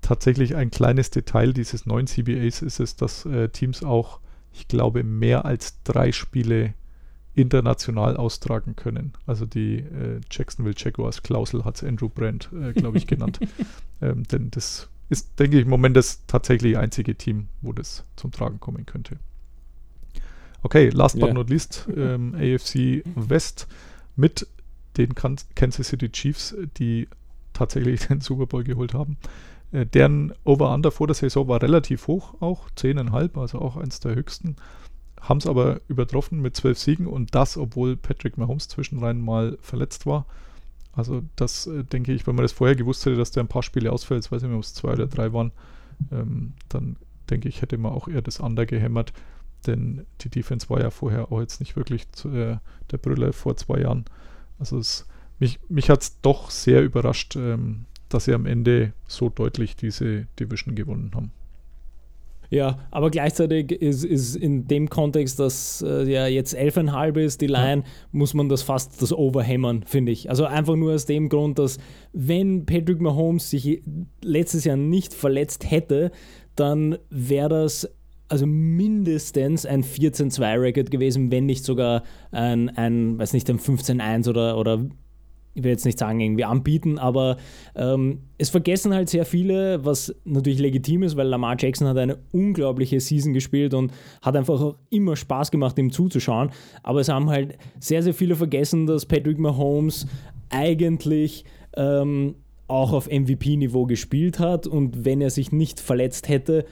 [SPEAKER 4] tatsächlich ein kleines Detail dieses neuen CBAs ist es, dass äh, Teams auch ich glaube, mehr als drei Spiele international austragen können. Also die äh, Jacksonville Jaguars Klausel hat es Andrew Brandt, äh, glaube ich, genannt. ähm, denn das ist, denke ich, im Moment das tatsächlich einzige Team, wo das zum Tragen kommen könnte. Okay, last yeah. but not least, ähm, AFC West mit den Kansas City Chiefs, die tatsächlich den Super Bowl geholt haben. Äh, deren Over-Under vor der Saison war relativ hoch, auch 10,5, also auch eins der höchsten. Haben es aber übertroffen mit 12 Siegen und das, obwohl Patrick Mahomes zwischenrein mal verletzt war. Also das äh, denke ich, wenn man das vorher gewusst hätte, dass der ein paar Spiele ausfällt, weiß ich nicht, ob es zwei oder drei waren, ähm, dann denke ich, hätte man auch eher das Under gehämmert, denn die Defense war ja vorher auch jetzt nicht wirklich zu, äh, der Brüller vor zwei Jahren. Also es, mich, mich hat es doch sehr überrascht, ähm, dass sie am Ende so deutlich diese Division gewonnen haben.
[SPEAKER 5] Ja, aber gleichzeitig ist, ist in dem Kontext, dass äh, ja jetzt 11,5 ist, die Line, ja. muss man das fast das overhämmern, finde ich. Also einfach nur aus dem Grund, dass wenn Patrick Mahomes sich letztes Jahr nicht verletzt hätte, dann wäre das also mindestens ein 14-2-Record gewesen, wenn nicht sogar ein, ein weiß nicht, ein 15-1 oder, oder ich will jetzt nicht sagen, irgendwie anbieten, aber ähm, es vergessen halt sehr viele, was natürlich legitim ist, weil Lamar Jackson hat eine unglaubliche Season gespielt und hat einfach auch immer Spaß gemacht, ihm zuzuschauen. Aber es haben halt sehr, sehr viele vergessen, dass Patrick Mahomes eigentlich ähm, auch auf MVP-Niveau gespielt hat und wenn er sich nicht verletzt hätte,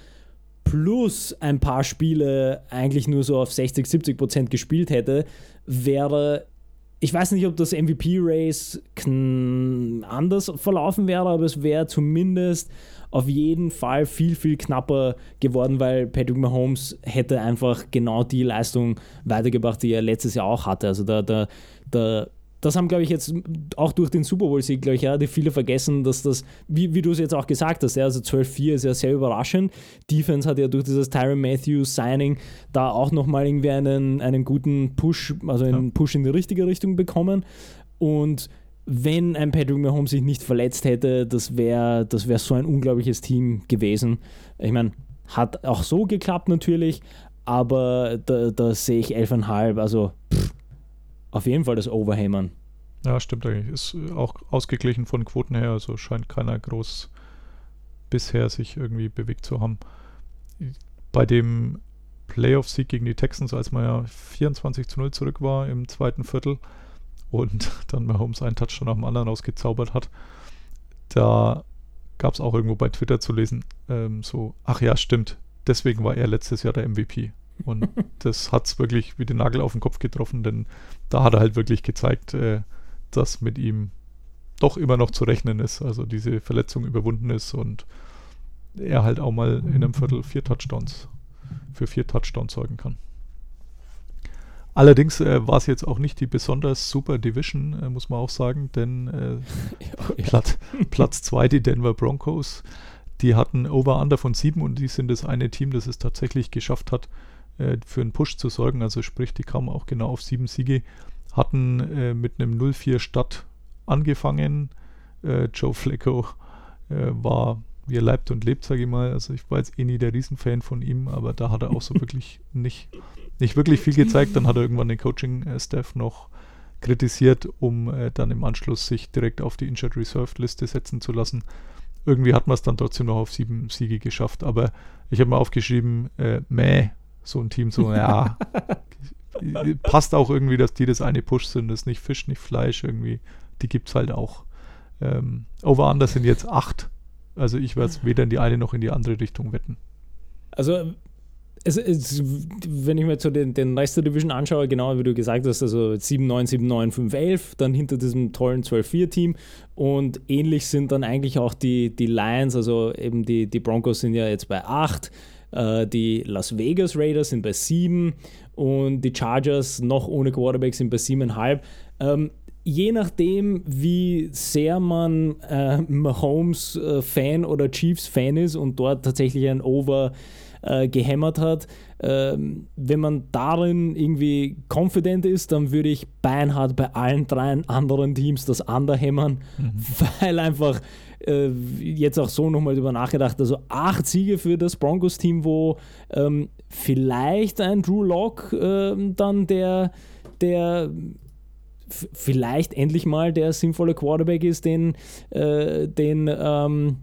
[SPEAKER 5] plus ein paar Spiele eigentlich nur so auf 60, 70 Prozent gespielt hätte, wäre ich weiß nicht, ob das MVP-Race anders verlaufen wäre, aber es wäre zumindest auf jeden Fall viel, viel knapper geworden, weil Patrick Mahomes hätte einfach genau die Leistung weitergebracht, die er letztes Jahr auch hatte. Also da, da, da das haben, glaube ich, jetzt auch durch den Super Bowl-Sieg, glaube ich, ja, die viele vergessen, dass das, wie, wie du es jetzt auch gesagt hast, ja, also 12-4 ist ja sehr überraschend. Defense hat ja durch dieses Tyron Matthews-Signing da auch nochmal irgendwie einen, einen guten Push, also einen ja. Push in die richtige Richtung bekommen. Und wenn ein Patrick Mahomes sich nicht verletzt hätte, das wäre das wär so ein unglaubliches Team gewesen. Ich meine, hat auch so geklappt natürlich, aber da, da sehe ich 11,5, also pff, auf jeden Fall das Overhammern.
[SPEAKER 4] Ja, stimmt eigentlich. Ist auch ausgeglichen von Quoten her, also scheint keiner groß bisher sich irgendwie bewegt zu haben. Bei dem Playoff-Sieg gegen die Texans, als man ja 24 zu 0 zurück war im zweiten Viertel, und dann Mahomes einen Touchdown nach dem anderen rausgezaubert hat. Da gab es auch irgendwo bei Twitter zu lesen, ähm, so, ach ja, stimmt, deswegen war er letztes Jahr der MVP. Und das hat es wirklich wie den Nagel auf den Kopf getroffen, denn da hat er halt wirklich gezeigt, äh, dass mit ihm doch immer noch zu rechnen ist, also diese Verletzung überwunden ist und er halt auch mal in einem Viertel vier Touchdowns, für vier Touchdowns sorgen kann. Allerdings äh, war es jetzt auch nicht die besonders super Division, äh, muss man auch sagen, denn äh, ja. Platz 2, die Denver Broncos, die hatten Over-Under von 7 und die sind das eine Team, das es tatsächlich geschafft hat, äh, für einen Push zu sorgen. Also sprich, die kamen auch genau auf 7 Siege, hatten äh, mit einem 0-4 Start angefangen. Äh, Joe Flacco war wie er leibt und lebt, sage ich mal. Also ich war jetzt eh nie der Riesenfan von ihm, aber da hat er auch so wirklich nicht nicht wirklich viel gezeigt. Dann hat er irgendwann den Coaching-Staff noch kritisiert, um äh, dann im Anschluss sich direkt auf die Injured Reserve Liste setzen zu lassen. Irgendwie hat man es dann trotzdem noch auf sieben Siege geschafft, aber ich habe mal aufgeschrieben, äh, meh, so ein Team, so, ja, passt auch irgendwie, dass die das eine Push sind, das ist nicht Fisch, nicht Fleisch, irgendwie, die gibt es halt auch. Ähm, Over-Under sind jetzt acht, also ich werde es weder in die eine noch in die andere Richtung wetten.
[SPEAKER 5] Also es, es, wenn ich mir so den, den Rest der Division anschaue, genau wie du gesagt hast, also 7-9, 7-9, 5-11, dann hinter diesem tollen 12-4-Team und ähnlich sind dann eigentlich auch die, die Lions, also eben die, die Broncos sind ja jetzt bei 8, äh, die Las Vegas Raiders sind bei 7 und die Chargers noch ohne Quarterback sind bei 7,5. Ähm, je nachdem, wie sehr man äh, Mahomes-Fan äh, oder Chiefs-Fan ist und dort tatsächlich ein Over äh, gehämmert hat. Ähm, wenn man darin irgendwie confident ist, dann würde ich beinhart bei allen drei anderen Teams das underhämmern, mhm. weil einfach äh, jetzt auch so nochmal drüber nachgedacht, also acht Siege für das Broncos-Team, wo ähm, vielleicht ein Drew Lock äh, dann der, der vielleicht endlich mal der sinnvolle Quarterback ist, den, äh, den ähm,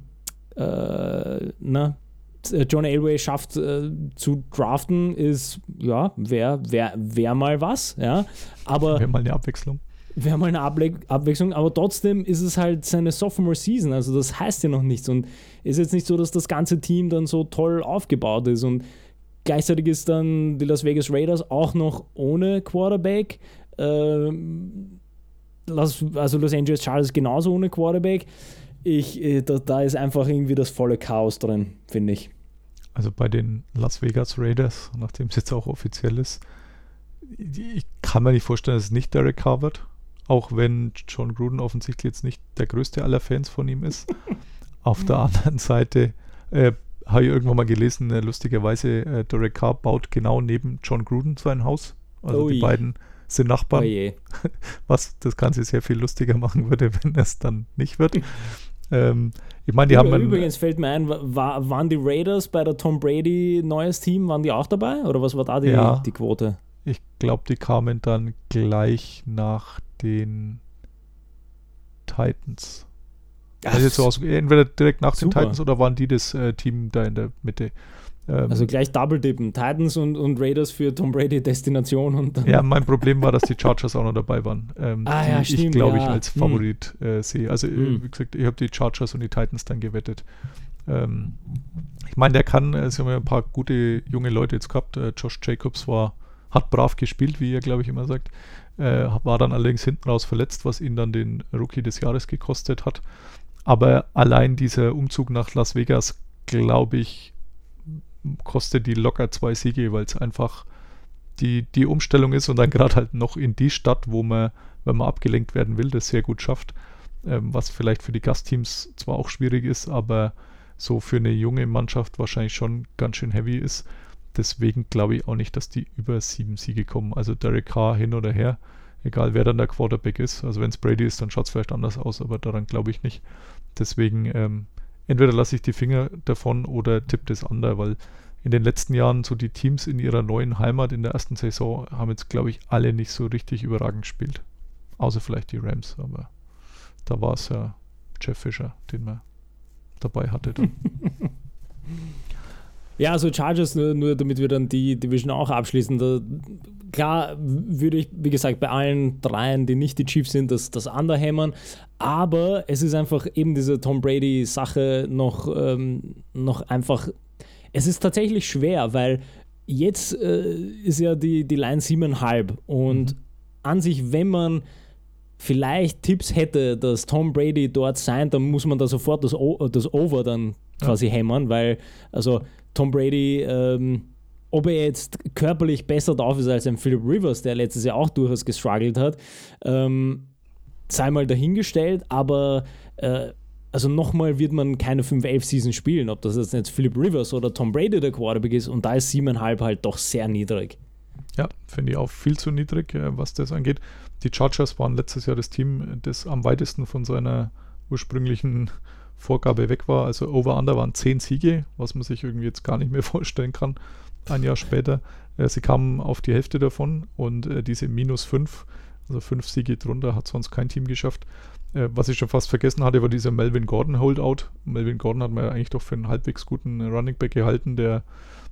[SPEAKER 5] äh, na, äh, John Elway schafft äh, zu draften, ist, ja, wäre wär, wär mal was, ja. Aber.
[SPEAKER 4] Wäre mal eine Abwechslung.
[SPEAKER 5] Wäre mal eine Able Abwechslung, aber trotzdem ist es halt seine Sophomore-Season, also das heißt ja noch nichts und ist jetzt nicht so, dass das ganze Team dann so toll aufgebaut ist und gleichzeitig ist dann die Las Vegas Raiders auch noch ohne Quarterback. Ähm, also Los Angeles Chargers genauso ohne Quarterback ich, äh, da, da ist einfach irgendwie das volle Chaos drin, finde ich.
[SPEAKER 4] Also bei den Las Vegas Raiders, nachdem es jetzt auch offiziell ist, ich kann mir nicht vorstellen, dass es nicht Derek Carr wird, auch wenn John Gruden offensichtlich jetzt nicht der größte aller Fans von ihm ist. Auf der anderen Seite äh, habe ich irgendwann mal gelesen, äh, lustigerweise, äh, Derek Carr baut genau neben John Gruden sein Haus. Also Ui. die beiden sind Nachbarn, oh was das Ganze sehr viel lustiger machen würde, wenn es dann nicht wird. Ähm, ich meine, die
[SPEAKER 5] Über,
[SPEAKER 4] haben. Einen,
[SPEAKER 5] übrigens fällt mir ein, war, waren die Raiders bei der Tom Brady neues Team, waren die auch dabei? Oder was war da die, ja, die Quote?
[SPEAKER 4] Ich glaube, die kamen dann gleich nach den Titans. Ach, also jetzt so aus, entweder direkt nach super. den Titans oder waren die das äh, Team da in der Mitte?
[SPEAKER 5] Ähm, also gleich Double Dippen. Titans und, und Raiders für Tom Brady Destination. Und
[SPEAKER 4] ja, mein Problem war, dass die Chargers auch noch dabei waren. Ähm, ah, ja, stimmt, ich glaube ja. ich als hm. Favorit hm. äh, sehe. Also hm. wie gesagt, ich habe die Chargers und die Titans dann gewettet. Ähm, ich meine, der kann, äh, sie haben ja ein paar gute junge Leute jetzt gehabt. Äh, Josh Jacobs war, hat brav gespielt, wie ihr, glaube ich, immer sagt. Äh, war dann allerdings hinten raus verletzt, was ihn dann den Rookie des Jahres gekostet hat. Aber allein dieser Umzug nach Las Vegas, glaube ich, kostet die locker zwei Siege, weil es einfach die, die Umstellung ist und dann gerade halt noch in die Stadt, wo man, wenn man abgelenkt werden will, das sehr gut schafft. Ähm, was vielleicht für die Gastteams zwar auch schwierig ist, aber so für eine junge Mannschaft wahrscheinlich schon ganz schön heavy ist. Deswegen glaube ich auch nicht, dass die über sieben Siege kommen. Also Derek Carr hin oder her, egal wer dann der Quarterback ist. Also wenn es Brady ist, dann schaut es vielleicht anders aus, aber daran glaube ich nicht. Deswegen ähm, entweder lasse ich die Finger davon oder tippe das andere, weil in den letzten Jahren so die Teams in ihrer neuen Heimat in der ersten Saison haben jetzt, glaube ich, alle nicht so richtig überragend gespielt. Außer vielleicht die Rams, aber da war es ja Jeff Fischer, den man dabei hatte
[SPEAKER 5] Ja, also Chargers, nur, nur, damit wir dann die Division auch abschließen. Da, klar würde ich, wie gesagt, bei allen dreien, die nicht die Chiefs sind, das, das underhämmern. Aber es ist einfach eben diese Tom Brady-Sache noch, ähm, noch einfach. Es ist tatsächlich schwer, weil jetzt äh, ist ja die, die Line 7,5 und mhm. an sich, wenn man vielleicht Tipps hätte, dass Tom Brady dort sein, dann muss man da sofort das, o das Over dann quasi ja. hämmern, weil also Tom Brady, ähm, ob er jetzt körperlich besser drauf ist als ein Philip Rivers, der letztes Jahr auch durchaus gestruggelt hat, ähm, sei mal dahingestellt, aber äh, also nochmal wird man keine 5-11 Season spielen, ob das jetzt Philip Rivers oder Tom Brady der Quarterback ist und da ist 7,5 halt doch sehr niedrig.
[SPEAKER 4] Ja, finde ich auch viel zu niedrig, äh, was das angeht. Die Chargers waren letztes Jahr das Team, das am weitesten von seiner ursprünglichen Vorgabe weg war. Also Over-Under waren 10 Siege, was man sich irgendwie jetzt gar nicht mehr vorstellen kann. Ein Jahr später. Äh, sie kamen auf die Hälfte davon und äh, diese minus 5, also 5 Siege drunter, hat sonst kein Team geschafft. Äh, was ich schon fast vergessen hatte, war dieser Melvin Gordon Holdout. Melvin Gordon hat man ja eigentlich doch für einen halbwegs guten Running Back gehalten, der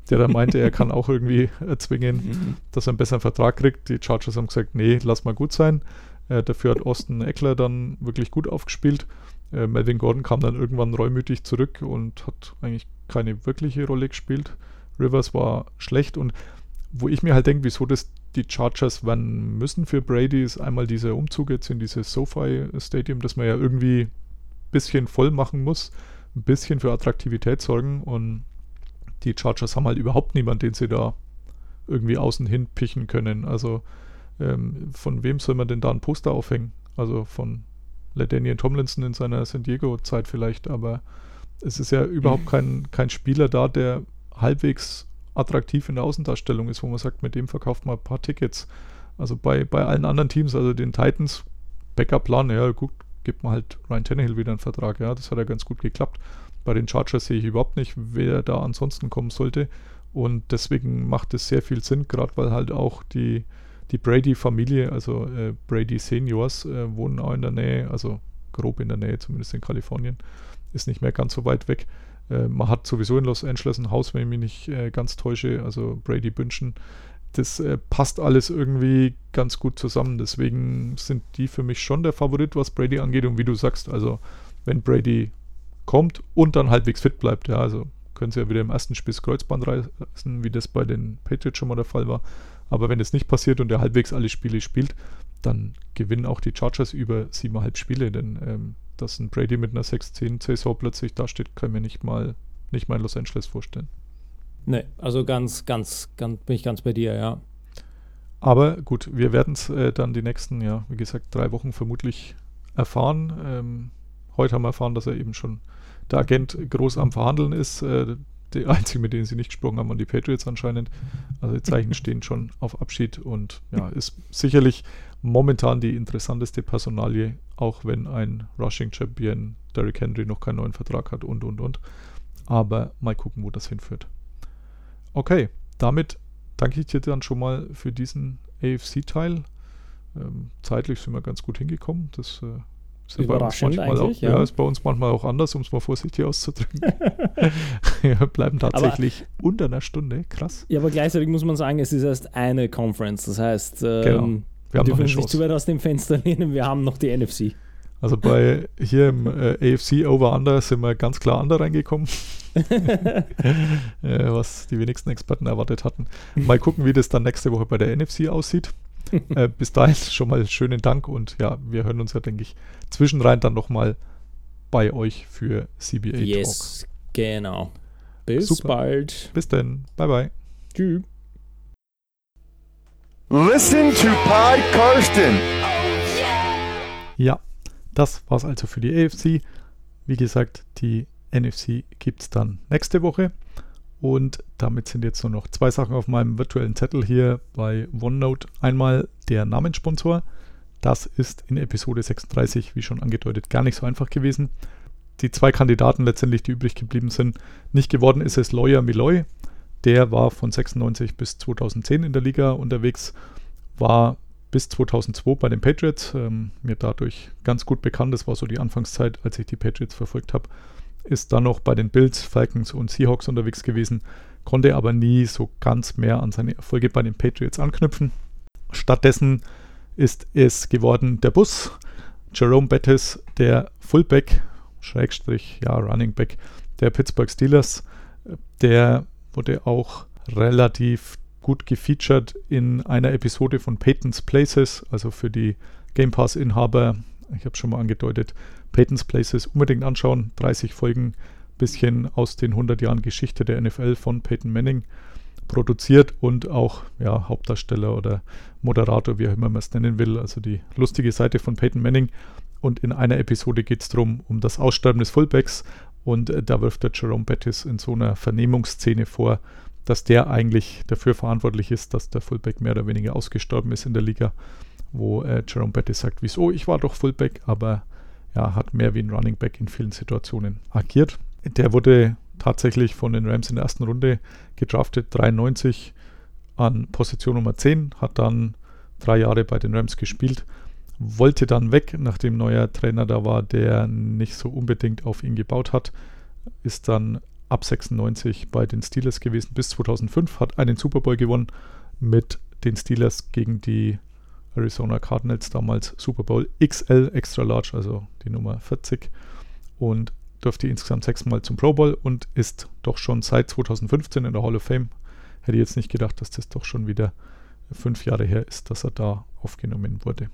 [SPEAKER 4] der dann meinte, er kann auch irgendwie erzwingen, mhm. dass er einen besseren Vertrag kriegt. Die Chargers haben gesagt, nee, lass mal gut sein. Äh, dafür hat Austin Eckler dann wirklich gut aufgespielt. Äh, Melvin Gordon kam dann irgendwann reumütig zurück und hat eigentlich keine wirkliche Rolle gespielt. Rivers war schlecht und wo ich mir halt denke, wieso das die Chargers werden müssen für Brady, ist einmal dieser Umzug jetzt in dieses SoFi Stadium, das man ja irgendwie ein bisschen voll machen muss, ein bisschen für Attraktivität sorgen und die Chargers haben halt überhaupt niemanden, den sie da irgendwie außen hin pichen können. Also ähm, von wem soll man denn da ein Poster aufhängen? Also von Daniel Tomlinson in seiner San Diego-Zeit vielleicht, aber es ist ja überhaupt kein, kein Spieler da, der halbwegs attraktiv in der Außendarstellung ist, wo man sagt, mit dem verkauft man ein paar Tickets. Also bei, bei allen anderen Teams, also den Titans, Backup-Plan, ja gut, gibt man halt Ryan Tannehill wieder einen Vertrag, ja, das hat ja ganz gut geklappt. Bei den Chargers sehe ich überhaupt nicht, wer da ansonsten kommen sollte. Und deswegen macht es sehr viel Sinn, gerade weil halt auch die, die Brady-Familie, also äh, Brady Seniors, äh, wohnen auch in der Nähe, also grob in der Nähe, zumindest in Kalifornien. Ist nicht mehr ganz so weit weg. Äh, man hat sowieso in Los Angeles ein Haus, wenn ich mich nicht äh, ganz täusche, also Brady Bünchen. Das äh, passt alles irgendwie ganz gut zusammen. Deswegen sind die für mich schon der Favorit, was Brady angeht. Und wie du sagst, also wenn Brady kommt und dann halbwegs fit bleibt, ja, also können sie ja wieder im ersten Spiel das Kreuzband reißen, wie das bei den Patriots schon mal der Fall war. Aber wenn es nicht passiert und er halbwegs alle Spiele spielt, dann gewinnen auch die Chargers über 7,5 Spiele, denn ähm, dass ein Brady mit einer 6-10-Saison plötzlich dasteht, kann mir nicht mal, nicht mal in Los Angeles vorstellen.
[SPEAKER 5] Nee, also ganz, ganz, ganz, bin ich ganz bei dir, ja.
[SPEAKER 4] Aber gut, wir werden es äh, dann die nächsten, ja, wie gesagt, drei Wochen vermutlich erfahren. Ähm, heute haben wir erfahren, dass er eben schon der Agent groß am Verhandeln ist. Äh, die einzigen, mit denen sie nicht gesprochen haben, waren die Patriots anscheinend. Also die Zeichen stehen schon auf Abschied und ja, ist sicherlich momentan die interessanteste Personalie, auch wenn ein Rushing Champion Derrick Henry noch keinen neuen Vertrag hat und und und. Aber mal gucken, wo das hinführt. Okay, damit danke ich dir dann schon mal für diesen AFC-Teil. Ähm, zeitlich sind wir ganz gut hingekommen. Das äh, ist
[SPEAKER 5] Überraschend eigentlich,
[SPEAKER 4] auch, ja. ja. Ist bei uns manchmal auch anders, um es mal vorsichtig auszudrücken. wir bleiben tatsächlich aber, unter einer Stunde, krass.
[SPEAKER 5] Ja, aber gleichzeitig muss man sagen, es ist erst eine Conference. Das heißt, ähm,
[SPEAKER 4] genau. wir haben noch
[SPEAKER 5] eine Chance. zu weit aus dem Fenster lehnen, wir haben noch die NFC.
[SPEAKER 4] Also bei hier im äh, AFC Over Under sind wir ganz klar under reingekommen. äh, was die wenigsten Experten erwartet hatten. Mal gucken, wie das dann nächste Woche bei der NFC aussieht. Äh, bis dahin schon mal schönen Dank und ja, wir hören uns ja, denke ich, zwischenrein dann nochmal bei euch für CBA
[SPEAKER 5] yes, Talk. genau. Bis Super. bald.
[SPEAKER 4] Bis dann. Bye, bye.
[SPEAKER 5] Tschüss.
[SPEAKER 1] Listen to Pod Karsten. Oh, yeah.
[SPEAKER 4] Ja, das war's also für die AFC. Wie gesagt, die NFC gibt es dann nächste Woche. Und damit sind jetzt nur noch zwei Sachen auf meinem virtuellen Zettel hier bei OneNote. Einmal der Namenssponsor. Das ist in Episode 36, wie schon angedeutet, gar nicht so einfach gewesen. Die zwei Kandidaten letztendlich, die übrig geblieben sind, nicht geworden ist es Lawyer Miloy. Der war von 96 bis 2010 in der Liga unterwegs, war bis 2002 bei den Patriots, ähm, mir dadurch ganz gut bekannt. Das war so die Anfangszeit, als ich die Patriots verfolgt habe ist dann noch bei den Bills, Falcons und Seahawks unterwegs gewesen, konnte aber nie so ganz mehr an seine Erfolge bei den Patriots anknüpfen. Stattdessen ist es geworden der Bus. Jerome Bettis, der Fullback, Schrägstrich, ja, Running Back der Pittsburgh Steelers, der wurde auch relativ gut gefeatured in einer Episode von Peyton's Places, also für die Game Pass-Inhaber. Ich habe schon mal angedeutet, Peyton's Places unbedingt anschauen. 30 Folgen, bisschen aus den 100 Jahren Geschichte der NFL von Peyton Manning produziert und auch ja, Hauptdarsteller oder Moderator, wie auch immer man es nennen will. Also die lustige Seite von Peyton Manning. Und in einer Episode geht es darum, um das Aussterben des Fullbacks. Und äh, da wirft der Jerome Bettis in so einer Vernehmungsszene vor, dass der eigentlich dafür verantwortlich ist, dass der Fullback mehr oder weniger ausgestorben ist in der Liga. Wo äh, Jerome Bettis sagt, wieso, ich war doch Fullback, aber ja, hat mehr wie ein Running Back in vielen Situationen agiert. Der wurde tatsächlich von den Rams in der ersten Runde gedraftet, 93 an Position Nummer 10, hat dann drei Jahre bei den Rams gespielt, wollte dann weg, nachdem neuer Trainer da war, der nicht so unbedingt auf ihn gebaut hat, ist dann ab 96 bei den Steelers gewesen bis 2005, hat einen Super Bowl gewonnen mit den Steelers gegen die Arizona Cardinals damals Super Bowl XL Extra Large, also die Nummer 40 und durfte insgesamt sechsmal zum Pro Bowl und ist doch schon seit 2015 in der Hall of Fame. Hätte jetzt nicht gedacht, dass das doch schon wieder fünf Jahre her ist, dass er da aufgenommen wurde.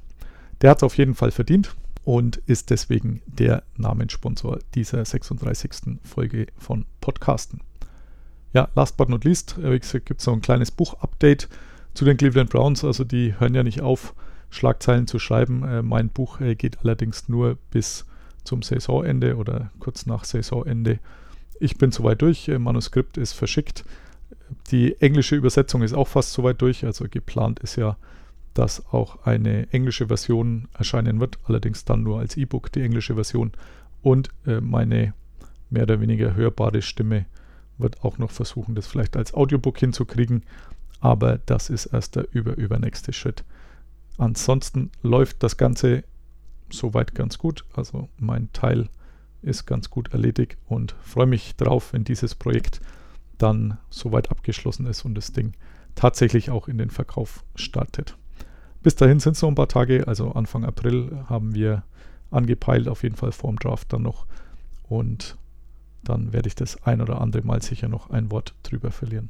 [SPEAKER 4] Der hat es auf jeden Fall verdient und ist deswegen der Namenssponsor dieser 36. Folge von Podcasten. Ja, last but not least, gibt es noch ein kleines Buch-Update zu den Cleveland Browns. Also die hören ja nicht auf, Schlagzeilen zu schreiben. Äh, mein Buch äh, geht allerdings nur bis zum Saisonende oder kurz nach Saisonende. Ich bin soweit durch, äh, Manuskript ist verschickt. Die englische Übersetzung ist auch fast soweit durch. Also geplant ist ja, dass auch eine englische Version erscheinen wird, allerdings dann nur als E-Book die englische Version. Und äh, meine mehr oder weniger hörbare Stimme wird auch noch versuchen, das vielleicht als Audiobook hinzukriegen aber das ist erst der über übernächste Schritt. Ansonsten läuft das Ganze soweit ganz gut. Also mein Teil ist ganz gut erledigt und freue mich drauf, wenn dieses Projekt dann soweit abgeschlossen ist und das Ding tatsächlich auch in den Verkauf startet. Bis dahin sind es noch ein paar Tage, also Anfang April haben wir angepeilt, auf jeden Fall vorm Draft dann noch. Und dann werde ich das ein oder andere Mal sicher noch ein Wort drüber verlieren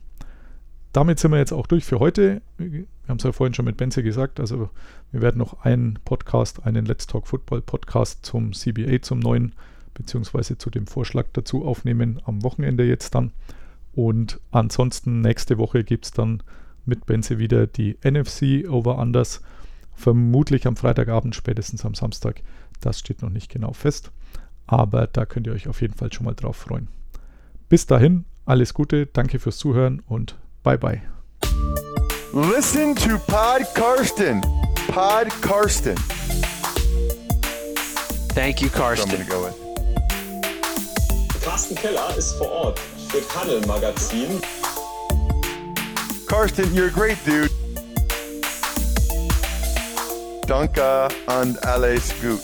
[SPEAKER 4] damit sind wir jetzt auch durch für heute. Wir haben es ja vorhin schon mit Benze gesagt. Also wir werden noch einen Podcast, einen Let's Talk Football Podcast zum CBA, zum neuen, beziehungsweise zu dem Vorschlag dazu aufnehmen am Wochenende jetzt dann. Und ansonsten nächste Woche gibt es dann mit Benze wieder die NFC Over Unders. Vermutlich am Freitagabend, spätestens am Samstag. Das steht noch nicht genau fest. Aber da könnt ihr euch auf jeden Fall schon mal drauf freuen. Bis dahin, alles Gute, danke fürs Zuhören und Bye bye.
[SPEAKER 1] Listen to Pod Karsten. Pod Karsten.
[SPEAKER 2] Thank you, Karsten.
[SPEAKER 1] I'm going to go with.
[SPEAKER 3] Carsten Keller ist vor Ort für Tunnel Magazin.
[SPEAKER 1] Karsten, you're a great dude. Danke und alles gut.